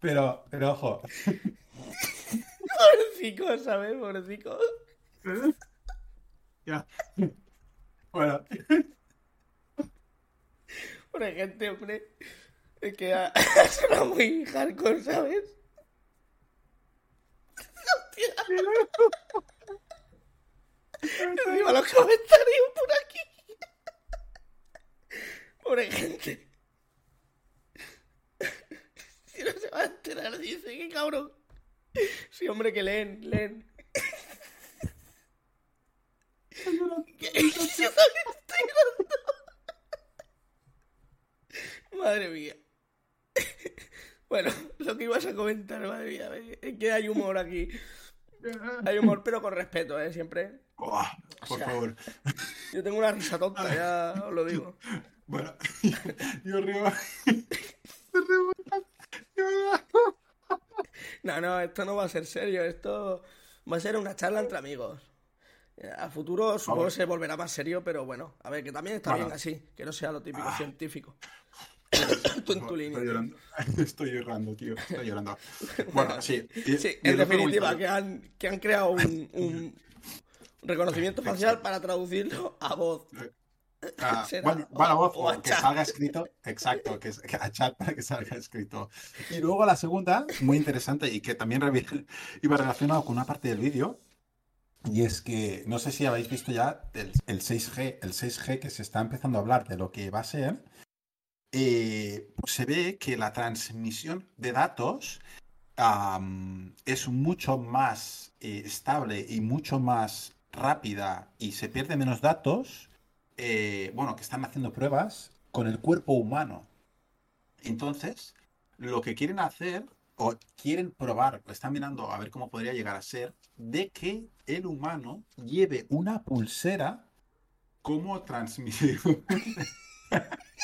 pero, pero ojo. Pobrecico, ¿sabes? Pobrecico. Ya. Bueno, Pobre gente, hombre. Es que ha, suena muy hardcore, ¿sabes? Hostia. Encima los comentarios por aquí. Pobre gente. Si no se va a enterar, dice, qué cabrón. Sí, hombre, que leen, leen. Que- Yo también estoy. Madre mía. Bueno, lo que ibas a comentar, madre mía, es que hay humor aquí. Hay humor, pero con respeto, ¿eh? Siempre. oh, por sea, favor. Yo tengo una risa tonta, ya os lo digo. Bueno, yo río. Me río. No, no, esto no va a ser serio, esto va a ser una charla entre amigos. A futuro supongo que se volverá más serio, pero bueno, a ver, que también está Bueno. bien así, que no sea lo típico Ah. científico. Tú en tu línea. Estoy llorando. Estoy llorando, tío. Estoy llorando. Bueno, sí. y- Sí, y en definitiva, que han, que han creado un, un reconocimiento facial para traducirlo a voz. Ah, será, bueno, bueno, voz, o que chat. salga escrito, exacto, que, a chat para que salga escrito. Y luego la segunda, muy interesante y que también iba relacionado con una parte del vídeo, y es que no sé si habéis visto ya el, el 6G, el 6G que se está empezando a hablar de lo que va a ser, eh, se ve que la transmisión de datos es mucho más eh, estable y mucho más rápida y se pierde menos datos eh, bueno, que están haciendo pruebas con el cuerpo humano. Entonces, lo que quieren hacer, o quieren probar, están mirando a ver cómo podría llegar a ser, de que el humano lleve una pulsera como transmisión.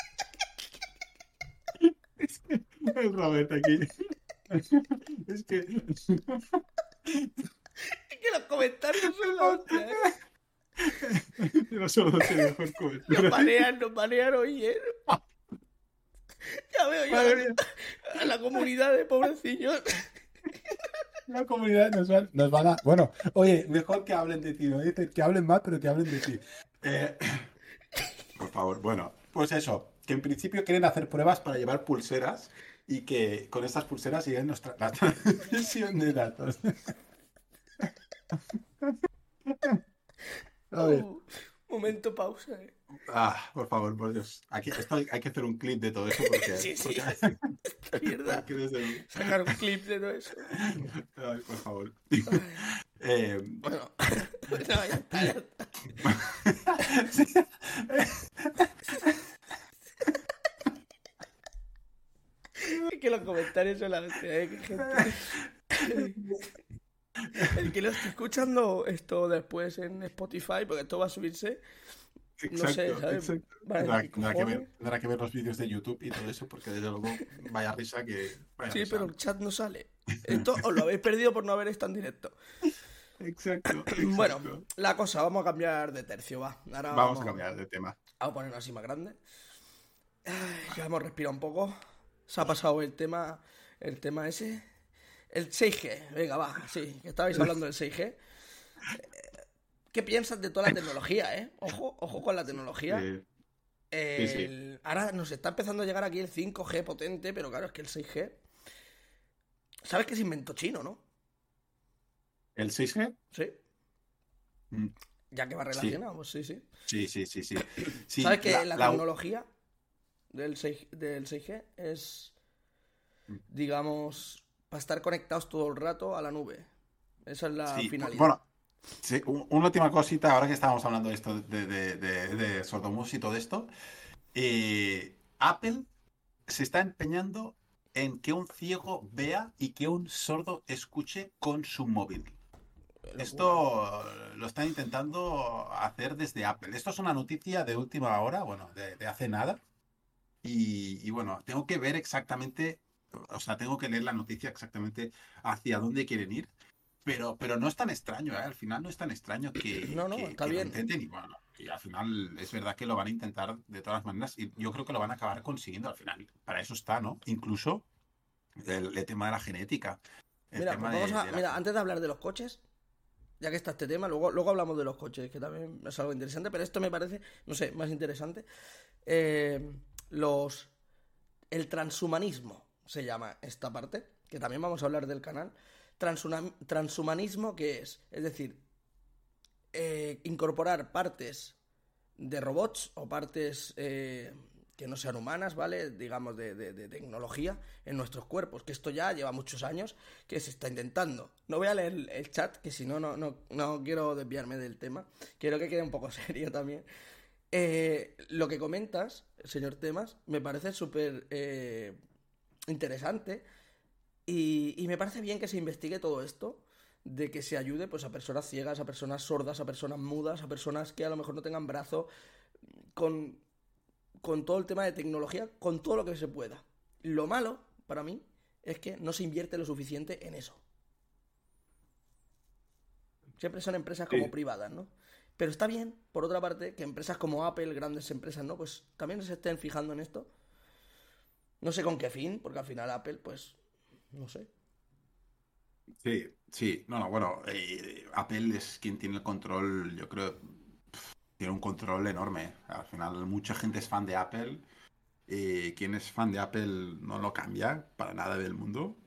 es que el Robert aquí. es que. Es que los comentarios son la hostia, ¿eh? no solo tiene mejor cobertura. Nos banean, nos banean hoy, ¿eh? Ya veo yo a la comunidad de pobrecillos. La comunidad nos van, nos van a. Bueno, oye, mejor que hablen de ti, no que hablen más, pero que hablen de ti. Eh, por favor, bueno, pues eso, que en principio quieren hacer pruebas para llevar pulseras y que con estas pulseras siguen nuestra la transmisión de datos. A ver. Uh, momento pausa, ¿eh? Ah, por favor, por Dios. Aquí, esto hay, hay que hacer un clip de todo eso porque. Sí, sí. porque- mierda. Sacar un clip de todo eso. Ay, por favor. Eh, Bueno, no, ya está, ya está. Es que los comentarios son la ¿eh? Gente... El que lo esté escuchando esto después en Spotify, porque esto va a subirse, no sé, ¿sabes? exacto. Tendrá, que ver, tendrá que ver los vídeos de YouTube y todo eso, porque desde luego vaya risa que. vaya Sí, risa. pero el chat no sale. Esto os lo habéis perdido por no haber estado en directo. Exacto. Bueno, la cosa, vamos a cambiar de tercio, va. Ahora Vamos a cambiar de tema. Vamos a ponerlo así más grande. Ay, ya hemos respirado un poco. Se ha pasado el tema, el tema ese. El 6G. Venga, va, sí, que estabais hablando del 6G. Eh, ¿Qué piensas de toda la tecnología, eh? Ojo, ojo con la tecnología. Sí, sí. El- Ahora nos está empezando a llegar aquí el 5G potente, pero claro, es que el 6G. ¿Sabes que es invento chino, no? ¿El 6G? Sí. Mm. Ya que va relacionado, pues sí, sí. Sí, sí, sí, sí. Sí, ¿Sabes que la, la- tecnología del, 6, del 6G es, digamos, para estar conectados todo el rato a la nube? Esa es la Sí, finalidad. Bueno, sí, un- una última cosita, ahora que estábamos hablando de esto, de, de, de, de sordomus y todo esto. eh, Apple se está empeñando en que un ciego vea y que un sordo escuche con su móvil. Esto lo están intentando hacer desde Apple. Esto es una noticia de última hora, bueno, de, de hace nada. Y, y bueno, tengo que ver exactamente, o sea, tengo que leer la noticia exactamente hacia dónde quieren ir. Pero, pero no es tan extraño, ¿eh? Al final no es tan extraño que, No, no, que- está que lo intenten y bueno, y al final es verdad que lo van a intentar de todas maneras y yo creo que lo van a acabar consiguiendo al final. Para eso está, ¿no? Incluso el, el tema de la genética. El Mira, tema pues de- vamos a- de la- mira, antes de hablar de los coches, ya que está este tema, luego, luego hablamos de los coches, que también es algo interesante, pero esto me parece, no sé, más interesante. Eh, los. El transhumanismo se llama esta parte, que también vamos a hablar del canal. Transhumanismo, ¿qué es? Es decir, eh, incorporar partes de robots o partes eh, que no sean humanas, ¿vale? Digamos, de, tecnología en nuestros cuerpos, que esto ya lleva muchos años que se está intentando. No voy a leer el, chat, que si no, no, no, no quiero desviarme del tema. Quiero que quede un poco serio también. Eh, lo que comentas, señor Temas, me parece súper eh, interesante y, y me parece bien que se investigue todo esto, de que se ayude pues, a personas ciegas, a personas sordas, a personas mudas, a personas que a lo mejor no tengan brazo, con, con todo el tema de tecnología, con todo lo que se pueda. Lo malo, para mí, es que no se invierte lo suficiente en eso. Siempre son empresas como Sí. privadas, ¿no? Pero está bien, por otra parte, que empresas como Apple, grandes empresas, ¿no? Pues también se estén fijando en esto. No sé con qué fin, porque al final Apple, pues, no sé. Sí, sí, no, no, bueno, eh, Apple es quien tiene el control, yo creo, tiene un control enorme. Al final, mucha gente es fan de Apple. eh, quien es fan de Apple no lo cambia para nada del mundo.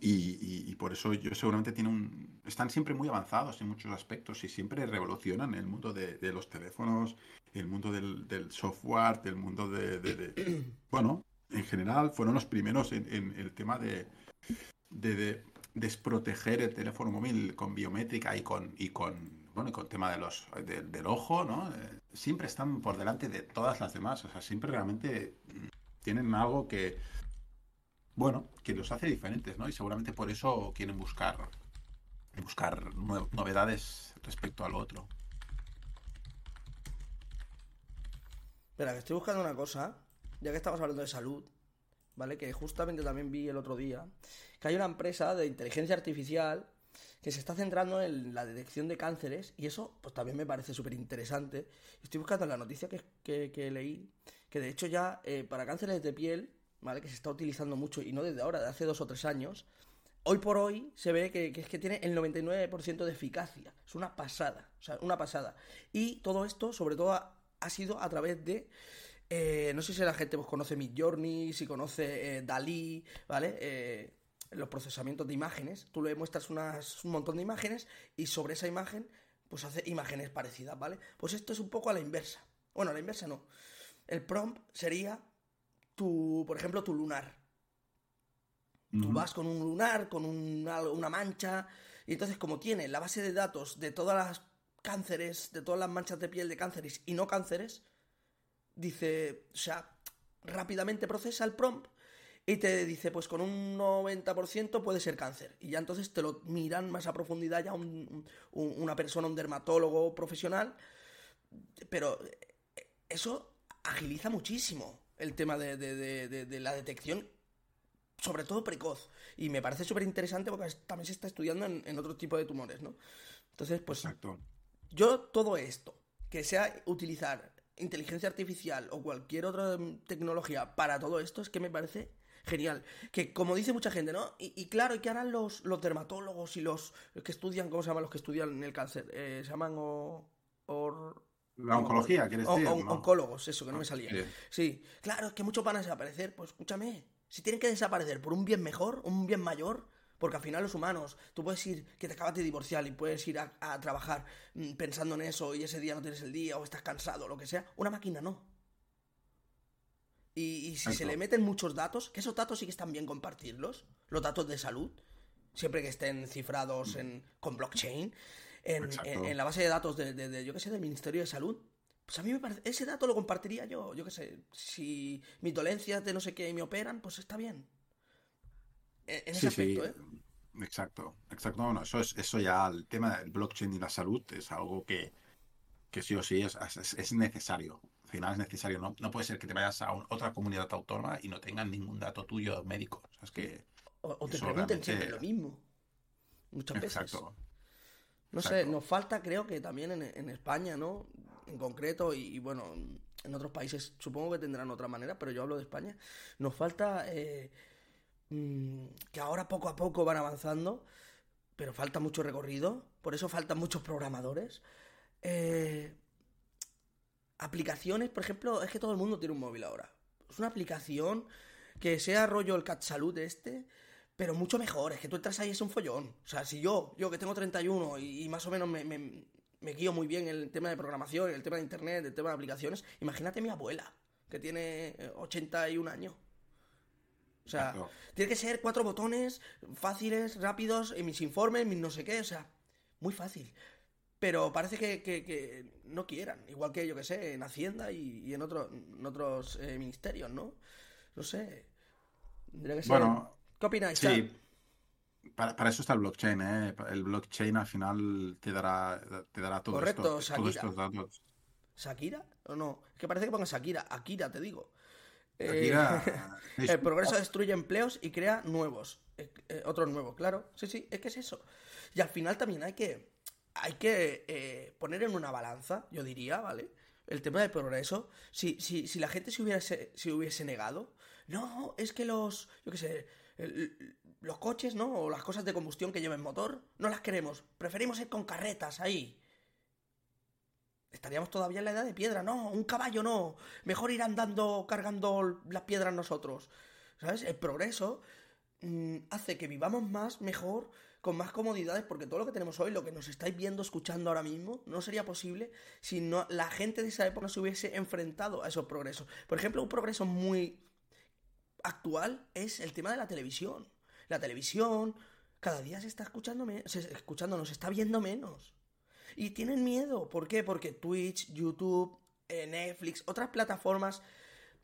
Y, y- y por eso yo seguramente tiene un... Están siempre muy avanzados en muchos aspectos y siempre revolucionan el mundo de, de los teléfonos, el mundo del, del software, del mundo de, de- de- Bueno, en general fueron los primeros en, en el tema de, de, de desproteger el teléfono móvil con biométrica y con, y con bueno, y con tema de los, de- del ojo, ¿no? Eh, siempre están por delante de todas las demás. O sea, siempre realmente mm, tienen algo que, bueno, que los hace diferentes, ¿no? Y seguramente por eso quieren buscar, buscar novedades respecto al otro. Espera, que estoy buscando una cosa, ya que estamos hablando de salud, ¿vale? Que justamente también vi el otro día, que hay una empresa de inteligencia artificial que se está centrando en la detección de cánceres y eso pues también me parece súper interesante. Estoy buscando la noticia que, que- que leí, que de hecho ya eh, para cánceres de piel, ¿vale? Que se está utilizando mucho y no desde ahora, de hace dos o tres años, hoy por hoy se ve que, es que tiene el 99% de eficacia. Es una pasada, o sea, una pasada. Y todo esto, sobre todo, ha, sido a través de... eh, no sé si la gente pues, conoce Midjourney, si conoce eh, Dalí, ¿vale? Eh, los procesamientos de imágenes. Tú le muestras unas, un montón de imágenes y sobre esa imagen pues hace imágenes parecidas, ¿vale? Pues esto es un poco a la inversa. Bueno, a la inversa no. El prompt sería tu, por ejemplo, tu lunar. Tú Ujú. vas con un lunar, con una, una mancha, y entonces como tiene la base de datos de todas las cánceres, de todas las manchas de piel de cánceres y no cánceres, dice, o sea, rápidamente procesa el prompt y te dice, pues con un 90% puede ser cáncer. Y ya entonces te lo miran más a profundidad ya un- un- una persona, un dermatólogo profesional, pero eh, eso agiliza muchísimo el tema de, de- de- de- de la detección sobre todo precoz. Y me parece súper interesante porque también se está estudiando en, en otro tipo de tumores, ¿no? Entonces, pues Exacto. yo todo esto, que sea utilizar inteligencia artificial o cualquier otra tecnología para todo esto, es que me parece genial. Que como dice mucha gente, ¿no? Y, y claro, ¿y qué harán los, los dermatólogos y los, los que estudian, ¿cómo se llaman los que estudian el cáncer? Eh, se llaman o... or- La oncología, ¿quieres decir? o- ¿no? Oncólogos, eso, que no me salía. Sí. Sí, claro, es que muchos van a desaparecer. Pues escúchame, si tienen que desaparecer por un bien mejor, un bien mayor, Porque al final los humanos, tú puedes ir, que te acabas de divorciar y puedes ir a, a trabajar mm, pensando en eso y ese día no tienes el día o estás cansado o lo que sea. Una máquina no. Y, y si se le meten muchos datos, que esos datos sí que están bien compartirlos, los datos de salud, siempre que estén cifrados en, con blockchain, en, Exacto. en- en la base de datos de, de- de, yo qué sé, del Ministerio de Salud. Pues a mí me parece, ese dato lo compartiría yo, yo qué sé, si mi dolencia de no sé qué y me operan, pues está bien. En, en ese Sí, sí, aspecto, ¿eh? exacto, exacto. No, no, eso es, eso ya, el tema del blockchain y la salud es algo que, que sí o sí es, es, es necesario. Al final es necesario. No, no puede ser que te vayas a un- otra comunidad autónoma y no tengan ningún dato tuyo médico. O sea, es que O, o te pregunten siempre lo mismo. Muchas veces. Exacto. No sé, nos falta, creo que también en, en España, ¿no? En concreto, y, y bueno, en otros países supongo que tendrán otra manera, pero yo hablo de España. Nos falta eh, mm, que ahora poco a poco van avanzando, pero falta mucho recorrido, por eso faltan muchos programadores. Eh, aplicaciones, por ejemplo, es que todo el mundo tiene un móvil ahora. Es una aplicación que sea rollo el Cat Salud este, pero mucho mejor. Es que tú entras ahí es un follón. O sea, si yo, yo que tengo 31 y, y más o menos me, me, me guío muy bien en el tema de programación, en el tema de internet, el tema de aplicaciones, imagínate mi abuela, que tiene eh, 81 años. O sea, tiene que ser cuatro botones fáciles, rápidos, en mis informes, mis no sé qué, o sea, muy fácil. Pero parece que, que- que no quieran, igual que yo que sé, en Hacienda y, y en, otro- en otros eh, ministerios, ¿no? No sé. Tendría que ser- Bueno, ¿Qué opináis? sí. Para, para eso está el blockchain, ¿eh? El blockchain al final te dará, te dará todo Correcto, esto, todos estos datos. ¿Shakira? ¿O no? Es que parece que ponga Shakira. Akira, te digo. Eh, Shakira, es- el progreso destruye empleos y crea nuevos. Eh, eh, otros nuevos, claro. Sí, sí, es que es eso. Y al final también hay que, hay que eh, poner en una balanza, yo diría, ¿vale? El tema del progreso. Si, si, si la gente se hubiese, se hubiese negado, no, es que los, yo qué sé, los coches, ¿no? O las cosas de combustión que lleven motor, no las queremos. Preferimos ir con carretas ahí. Estaríamos todavía en la edad de piedra, no, un caballo no. Mejor ir andando cargando las piedras nosotros. ¿Sabes? El progreso mm, hace que vivamos más, mejor, con más comodidades, porque todo lo que tenemos hoy, lo que nos estáis viendo, escuchando ahora mismo, no sería posible si no, la gente de esa época se hubiese enfrentado a esos progresos. Por ejemplo, un progreso muy actual es el tema de la televisión. La televisión cada día se está escuchando, se, escuchando, nos está viendo menos. Y tienen miedo. ¿Por qué? Porque Twitch, YouTube, eh, Netflix, otras plataformas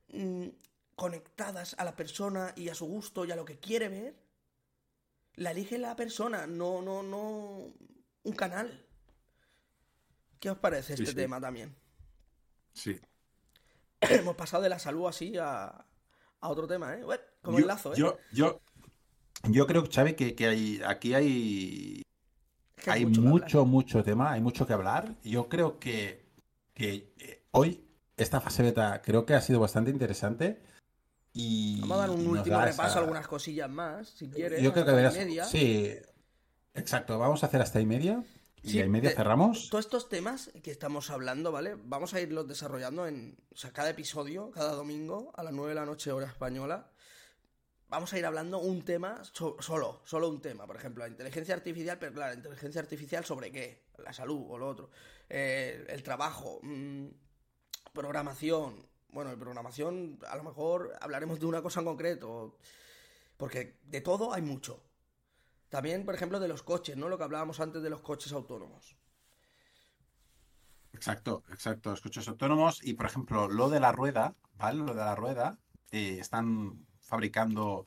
mm, conectadas a la persona y a su gusto y a lo que quiere ver, la elige la persona, no, no, no un canal. ¿Qué os parece Sí, este sí. tema también? Sí. Hemos pasado de la salud así a, a otro tema, ¿eh? Bueno, como yo, enlazo, ¿eh? yo, yo, yo creo, Xavi, que, que hay, aquí hay, Es que hay mucho mucho, tema, hay mucho que hablar. Yo creo que, que eh, hoy esta fase beta creo que ha sido bastante interesante. Y Vamos a dar un último repaso, esa- algunas cosillas más, si quieres. Yo creo que deberías. media. Sí, exacto. Vamos a hacer hasta y media. Y Sí, a y media cerramos. Todos estos temas que estamos hablando, ¿vale? Vamos a irlos desarrollando en. O sea, cada episodio, cada domingo, a las 9 de la noche, hora española. Vamos a ir hablando un tema so- solo, solo un tema. Por ejemplo, la inteligencia artificial, pero claro, inteligencia artificial sobre qué? La salud o lo otro. Eh, el trabajo, mm, programación. Bueno, de programación, a lo mejor hablaremos de una cosa en concreto. Porque de todo hay mucho. También, por ejemplo, de los coches, ¿no? Lo que hablábamos antes de los coches autónomos. Exacto, exacto. Los coches autónomos. Y por ejemplo, lo de la rueda, ¿vale? Lo de la rueda. eh, están fabricando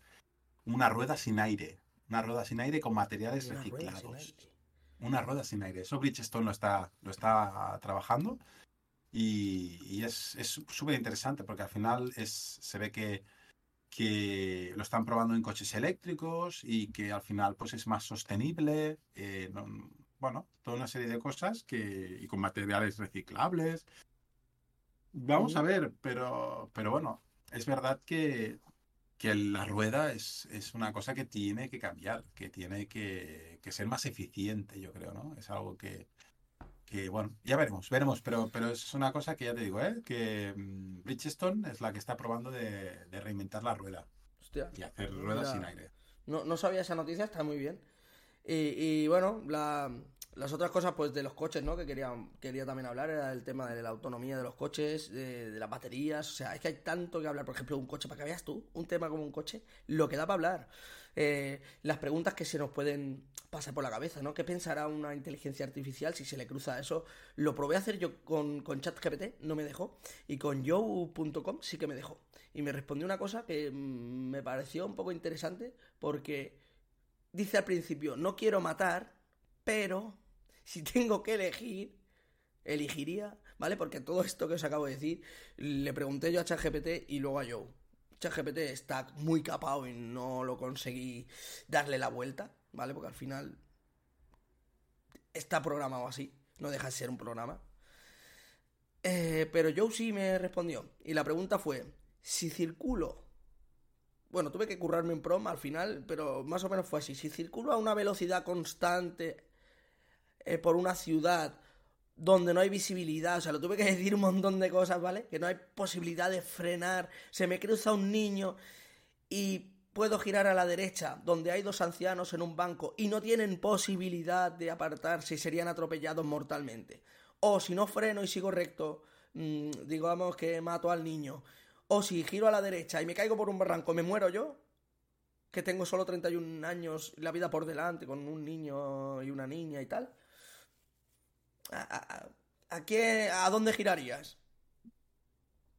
una rueda sin aire. Una rueda sin aire con materiales Una reciclados. Una rueda sin aire. Eso Bridgestone lo está, lo está trabajando. Y, y es es súper interesante porque al final es, se ve que, que lo están probando en coches eléctricos y que al final pues es más sostenible. eh, no- bueno, toda una serie de cosas que, y con materiales reciclables. Vamos a ver, pero, pero bueno, es verdad que, que la rueda es, es una cosa que tiene que cambiar, que tiene que, que ser más eficiente, yo creo, ¿no? Es algo que, que, bueno, ya veremos, veremos, pero, pero es una cosa que ya te digo, ¿eh? Que mm, Bridgestone es la que está probando de, de reinventar la rueda Hostia. y hacer ruedas mira, sin aire. No, no sabía esa noticia, está muy bien. Y, y bueno, la, las otras cosas, pues de los coches, ¿no? Que quería, quería también hablar, era el tema de la autonomía de los coches, de, de las baterías. O sea, es que hay tanto que hablar. Por ejemplo, un coche, para que veas tú, un tema como un coche, lo que da para hablar. Eh, las preguntas que se nos pueden pasar por la cabeza, ¿no? ¿Qué pensará una inteligencia artificial si se le cruza eso? Lo probé a hacer yo con, con ChatGPT, no me dejó. Y con Joe.com sí que me dejó. Y me respondió una cosa que mm, me pareció un poco interesante porque dice al principio, no quiero matar, pero si tengo que elegir, elegiría, ¿vale? Porque todo esto que os acabo de decir, le pregunté yo a ChatGPT y luego a Joe. ChatGPT está muy capado y no lo conseguí darle la vuelta, ¿vale? Porque al final está programado así, no deja de ser un programa. Eh, pero Joe sí me respondió. Y la pregunta fue, si circulo... Bueno, tuve que currarme un prom al final, pero más o menos fue así. Si circulo a una velocidad constante eh, por una ciudad donde no hay visibilidad, o sea, lo tuve que decir un montón de cosas, ¿vale? Que no hay posibilidad de frenar, se me cruza un niño y puedo girar a la derecha, donde hay dos ancianos en un banco y no tienen posibilidad de apartarse y serían atropellados mortalmente. O si no freno y sigo recto, mmm, digamos que mato al niño. O si giro a la derecha y me caigo por un barranco, ¿me muero yo? Que tengo solo 31 años, la vida por delante, con un niño y una niña y tal. ¿A, qué, ¿A dónde girarías?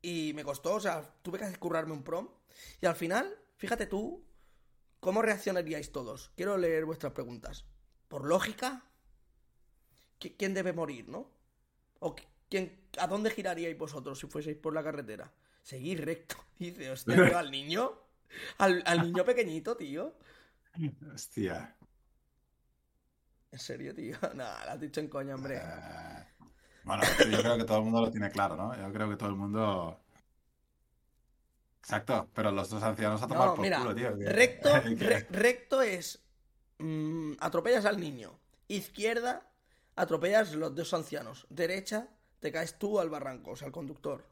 Y me costó, o sea, tuve que currarme un prom. Y al final, fíjate tú, ¿cómo reaccionaríais todos? Quiero leer vuestras preguntas. ¿Por lógica? ¿Quién debe morir, no? ¿O quién, a dónde giraríais vosotros si fueseis por la carretera? Seguir recto. Dice, hostia, al niño. Al, al niño pequeñito, tío. Hostia. ¿En serio, tío? Nada, lo has dicho en coña, hombre. Eh, bueno, yo creo que todo el mundo lo tiene claro, ¿no? Yo creo que todo el mundo. Exacto, pero los dos ancianos a tomar No, por mira, culo, tío. que- recto, que- re- recto es. mm, atropellas al niño. Izquierda, atropellas los dos ancianos. Derecha, te caes tú al barranco, o sea, al conductor.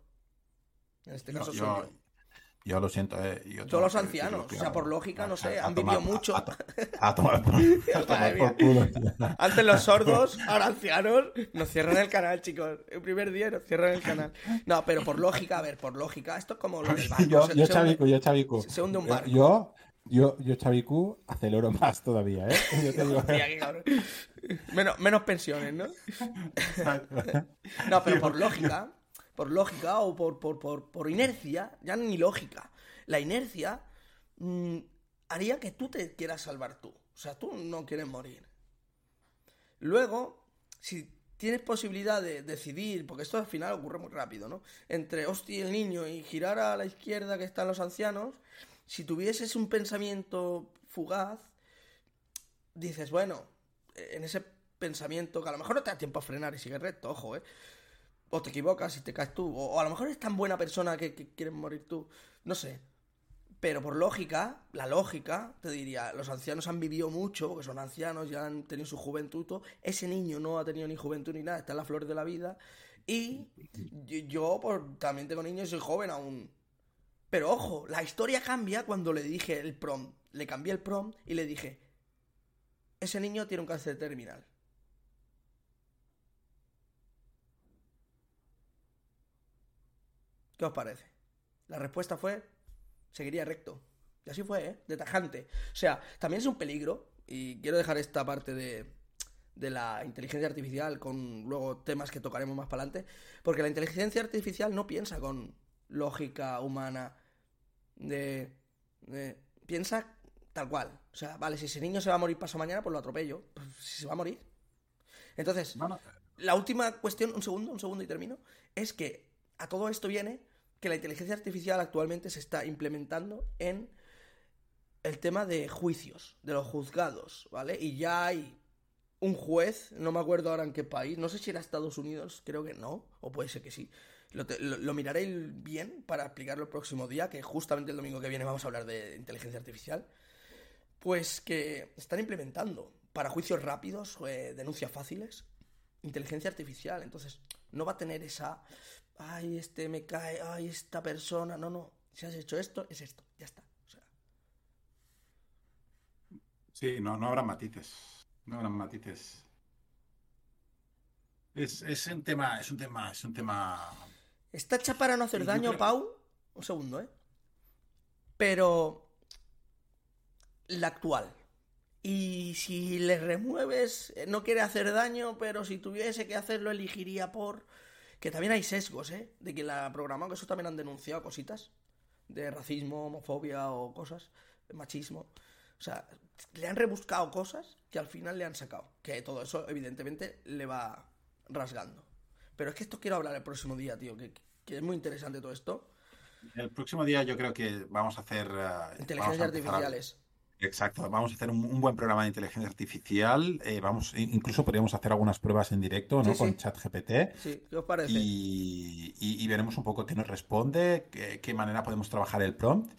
En este caso soy yo- yo. Yo lo siento, eh. yo Todos los que ancianos, o sea, por lógica, no sé, a han vivido mucho. A, to- a tomar por, tomar por culo. tío. Antes los sordos, ahora ancianos, nos cierran el canal, chicos. El primer día nos cierran el canal. No, pero por lógica, a ver, por lógica, esto es como lo del barco. Yo, se- yo se hunde- yo se hunde un Eh, barco. Yo, yo, yo Chavicu acelero más todavía, ¿eh? Yo te digo. Menos, menos pensiones, ¿no? No, pero por lógica, por lógica o por, por, por, por inercia, ya ni lógica. La inercia mm, haría que tú te quieras salvar tú. O sea, tú no quieres morir. Luego, si tienes posibilidad de decidir, porque esto al final ocurre muy rápido, ¿no? Entre hostia el niño y girar a la izquierda que están los ancianos, si tuvieses un pensamiento fugaz, dices, bueno, en ese pensamiento que a lo mejor no te da tiempo a frenar y sigues recto, ojo, ¿eh? O te equivocas y te caes tú, o, a lo mejor eres tan buena persona que, quieres morir tú, no sé. Pero por lógica, la lógica, te diría, los ancianos han vivido mucho, porque son ancianos, ya han tenido su juventud, ese niño no ha tenido ni juventud ni nada, está en la flor de la vida, y yo, yo, pues, también tengo niños y soy joven aún. Pero ojo, la historia cambia cuando le dije el prom, le cambié el prom y le dije, ese niño tiene un cáncer terminal. ¿Qué os parece? La respuesta fue, seguiría recto. Y así fue, ¿eh? De tajante. O sea, también es un peligro, y quiero dejar esta parte de, de la inteligencia artificial con luego temas que tocaremos más para adelante, porque la inteligencia artificial no piensa con lógica humana de, de- piensa tal cual. O sea, vale, si ese niño se va a morir paso mañana, pues lo atropello. Pues si se va a morir. Entonces, la última cuestión, un segundo, un segundo y termino, es que a todo esto viene que la inteligencia artificial actualmente se está implementando en el tema de juicios, de los juzgados, ¿vale? Y ya hay un juez, no me acuerdo ahora en qué país, no sé si era Estados Unidos, creo que no, o puede ser que sí. Lo, lo miraré bien para explicarlo el próximo día, que justamente el domingo que viene vamos a hablar de inteligencia artificial. Pues que están implementando para juicios rápidos, eh, denuncias fáciles, inteligencia artificial. Entonces, no va a tener esa, ay, este me cae, ay, esta persona. No, no. Si has hecho esto, es esto. Ya está. O sea, Sí, no, no habrá matices. No habrá matices. Es, es un tema, es un tema, es un tema. Está hecha para no hacer Sí, daño, creo- Pau. Un segundo, ¿eh? Pero. La actual. Y si le remueves, eh, no quiere hacer daño, pero si tuviese que hacerlo, elegiría por. Que también hay sesgos, ¿eh? De que la programado, que eso también han denunciado cositas. De racismo, homofobia o cosas. de machismo. O sea, le han rebuscado cosas que al final le han sacado. Que todo eso, evidentemente, le va rasgando. Pero es que esto quiero hablar el próximo día, tío. Que, que es muy interesante todo esto. El próximo día yo creo que vamos a hacer. a Inteligencias a- artificiales. Exacto, vamos a hacer un, un buen programa de inteligencia artificial. eh, vamos, incluso podríamos hacer algunas pruebas en directo, ¿no? Sí, Con sí. ChatGPT. Sí, ¿qué os parece? Y, y- y veremos un poco qué nos responde, qué, qué manera podemos trabajar el prompt.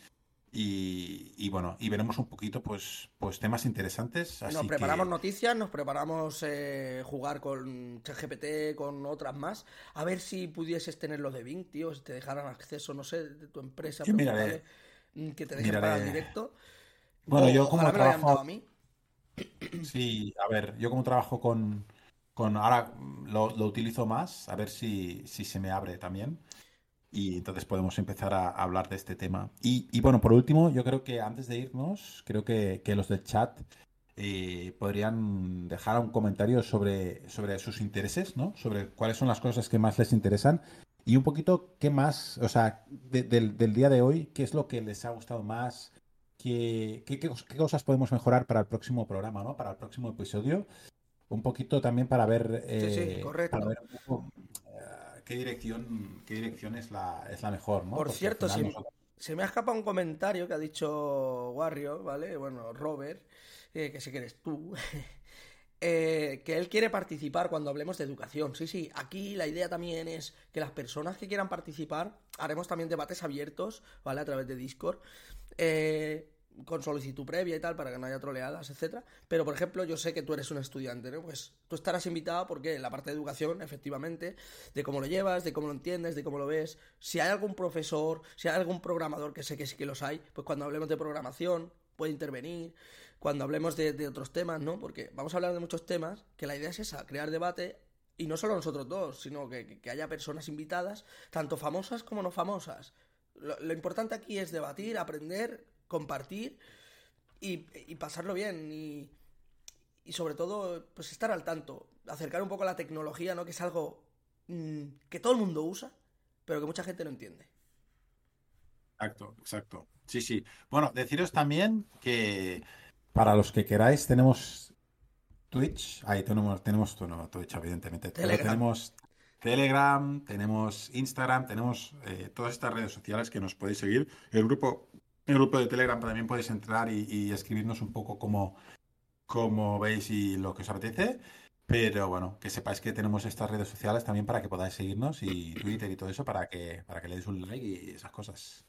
Y, y bueno, y veremos un poquito, pues, pues temas interesantes. Así Nos preparamos que, noticias, nos preparamos eh, jugar con ChatGPT, con otras más. A ver si pudieses tener los de Bing, tío, si te dejaran acceso, no sé, de tu empresa. Yo miraré. Que te dejen Miraré. para el directo. Bueno, O- yo como me trabajo- a mí. Sí, a ver, yo como trabajo con, con ahora lo, lo utilizo más, a ver si, si se me abre también. Y entonces podemos empezar a, a hablar de este tema. Y, y bueno, por último, yo creo que antes de irnos, creo que, que los del chat eh, podrían dejar un comentario sobre, sobre sus intereses, ¿no? Sobre cuáles son las cosas que más les interesan. Y un poquito qué más, o sea, de- del, del día de hoy, qué es lo que les ha gustado más, qué, qué, qué cos- qué cosas podemos mejorar para el próximo programa, ¿no? Para el próximo episodio. Un poquito también para ver, Sí, sí, eh, correcto. para ver un poco, eh, qué dirección, qué dirección es la, es la mejor, ¿no? Por Porque cierto, si- nosotros- Se me ha escapado un comentario que ha dicho Warrior, ¿vale? Bueno, Robert, eh, que sé que eres tú. Eh, que él quiere participar cuando hablemos de educación. Sí, sí, aquí la idea también es que las personas que quieran participar, haremos también debates abiertos, ¿vale? A través de Discord. eh, con solicitud previa y tal, para que no haya troleadas, etcétera. Pero, por ejemplo, yo sé que tú eres un estudiante, ¿no? Pues tú estarás invitado porque en la parte de educación, efectivamente, de cómo lo llevas, de cómo lo entiendes, de cómo lo ves. Si hay algún profesor, si hay algún programador, que sé que sí que los hay, pues cuando hablemos de programación puede intervenir. Cuando hablemos de, otros temas, ¿no? Porque vamos a hablar de muchos temas, que la idea es esa, crear debate. Y no solo nosotros dos, sino que, haya personas invitadas, tanto famosas como no famosas. Lo, importante aquí es debatir, aprender, compartir y, pasarlo bien. Y, y sobre todo, pues estar al tanto. Acercar un poco la tecnología, ¿no? Que es algo mm, que todo el mundo usa, pero que mucha gente no entiende. Exacto, exacto. Sí, sí. Bueno, deciros también que para los que queráis tenemos Twitch, ahí tenemos, tenemos no, Twitch, evidentemente. Telegram. tenemos Telegram, tenemos Instagram, tenemos eh, todas estas redes sociales que nos podéis seguir. El grupo, el grupo de Telegram también podéis entrar y, y escribirnos un poco como, como veis y lo que os apetece. Pero bueno, que sepáis que tenemos estas redes sociales también para que podáis seguirnos y Twitter y todo eso para que, para que le deis un like y esas cosas.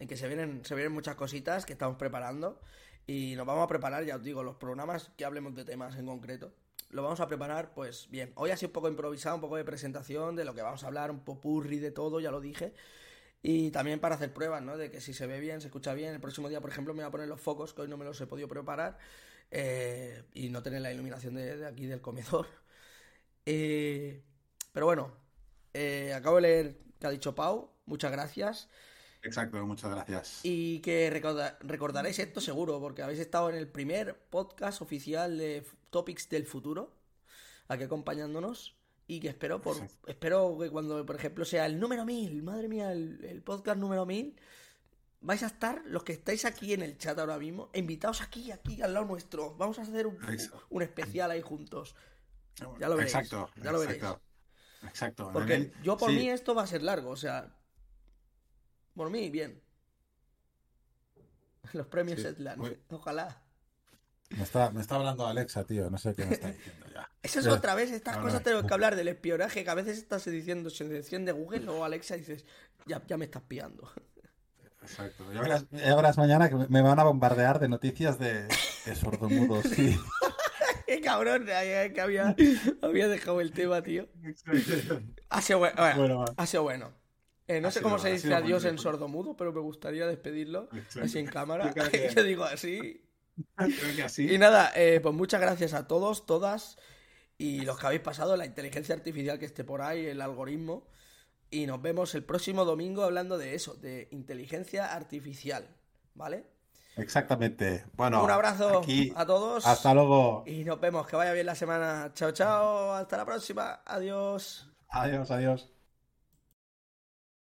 En que se vienen, se vienen muchas cositas que estamos preparando. Y nos vamos a preparar, ya os digo, los programas que hablemos de temas en concreto. Lo vamos a preparar, pues bien. Hoy ha sido un poco improvisado, un poco de presentación de lo que vamos a hablar, un popurri de todo, ya lo dije. Y también para hacer pruebas, ¿no? De que si se ve bien, se escucha bien. El próximo día, por ejemplo, me voy a poner los focos, que hoy no me los he podido preparar. eh, y no tener la iluminación de, aquí del comedor. Eh, pero bueno, eh, acabo de leer que ha dicho Pau. Muchas gracias. Exacto, muchas gracias. Y que recorda- recordaréis esto seguro, porque habéis estado en el primer podcast oficial de Topics del Futuro, aquí acompañándonos. Y que espero, por, espero que cuando, por ejemplo, sea el número 1000, madre mía, el, el podcast número 1000, vais a estar, los que estáis aquí en el chat ahora mismo, invitados aquí, aquí, al lado nuestro. Vamos a hacer un, especial ahí juntos. Ya lo veréis, Exacto, ya lo veréis. exacto. Exacto. Porque el- yo por sí, mí esto va a ser largo, o sea, por mí, bien. Los premios Sí, Setland, muy- ojalá. Me está, me está hablando Alexa, tío. No sé qué me está diciendo ya. Eso es otra vez, estas cosas tenemos que hablar del espionaje, que a veces estás diciendo selección de Google o Alexa y dices, ya, ya me estás pillando. Exacto. Ya verás, ya verás mañana que me van a bombardear de noticias de, de sordomudos. Sí. Qué cabrón, que había, había dejado el tema, tío. Ha sido bueno. ha sido bueno. Eh, no Ha sé sido- cómo se dice adiós en sordomudo, pero me gustaría despedirlo Exacto. así en cámara. Yo que- Yo digo así. Creo que así. Y nada, eh, pues muchas gracias a todos, todas y los que habéis pasado, la inteligencia artificial que esté por ahí, el algoritmo. Y nos vemos el próximo domingo hablando de eso, de inteligencia artificial, ¿vale? Exactamente. Bueno, Un abrazo aquí- a todos. Hasta luego. Y nos vemos, que vaya bien la semana. Chao, chao, hasta la próxima. Adiós. Adiós, adiós.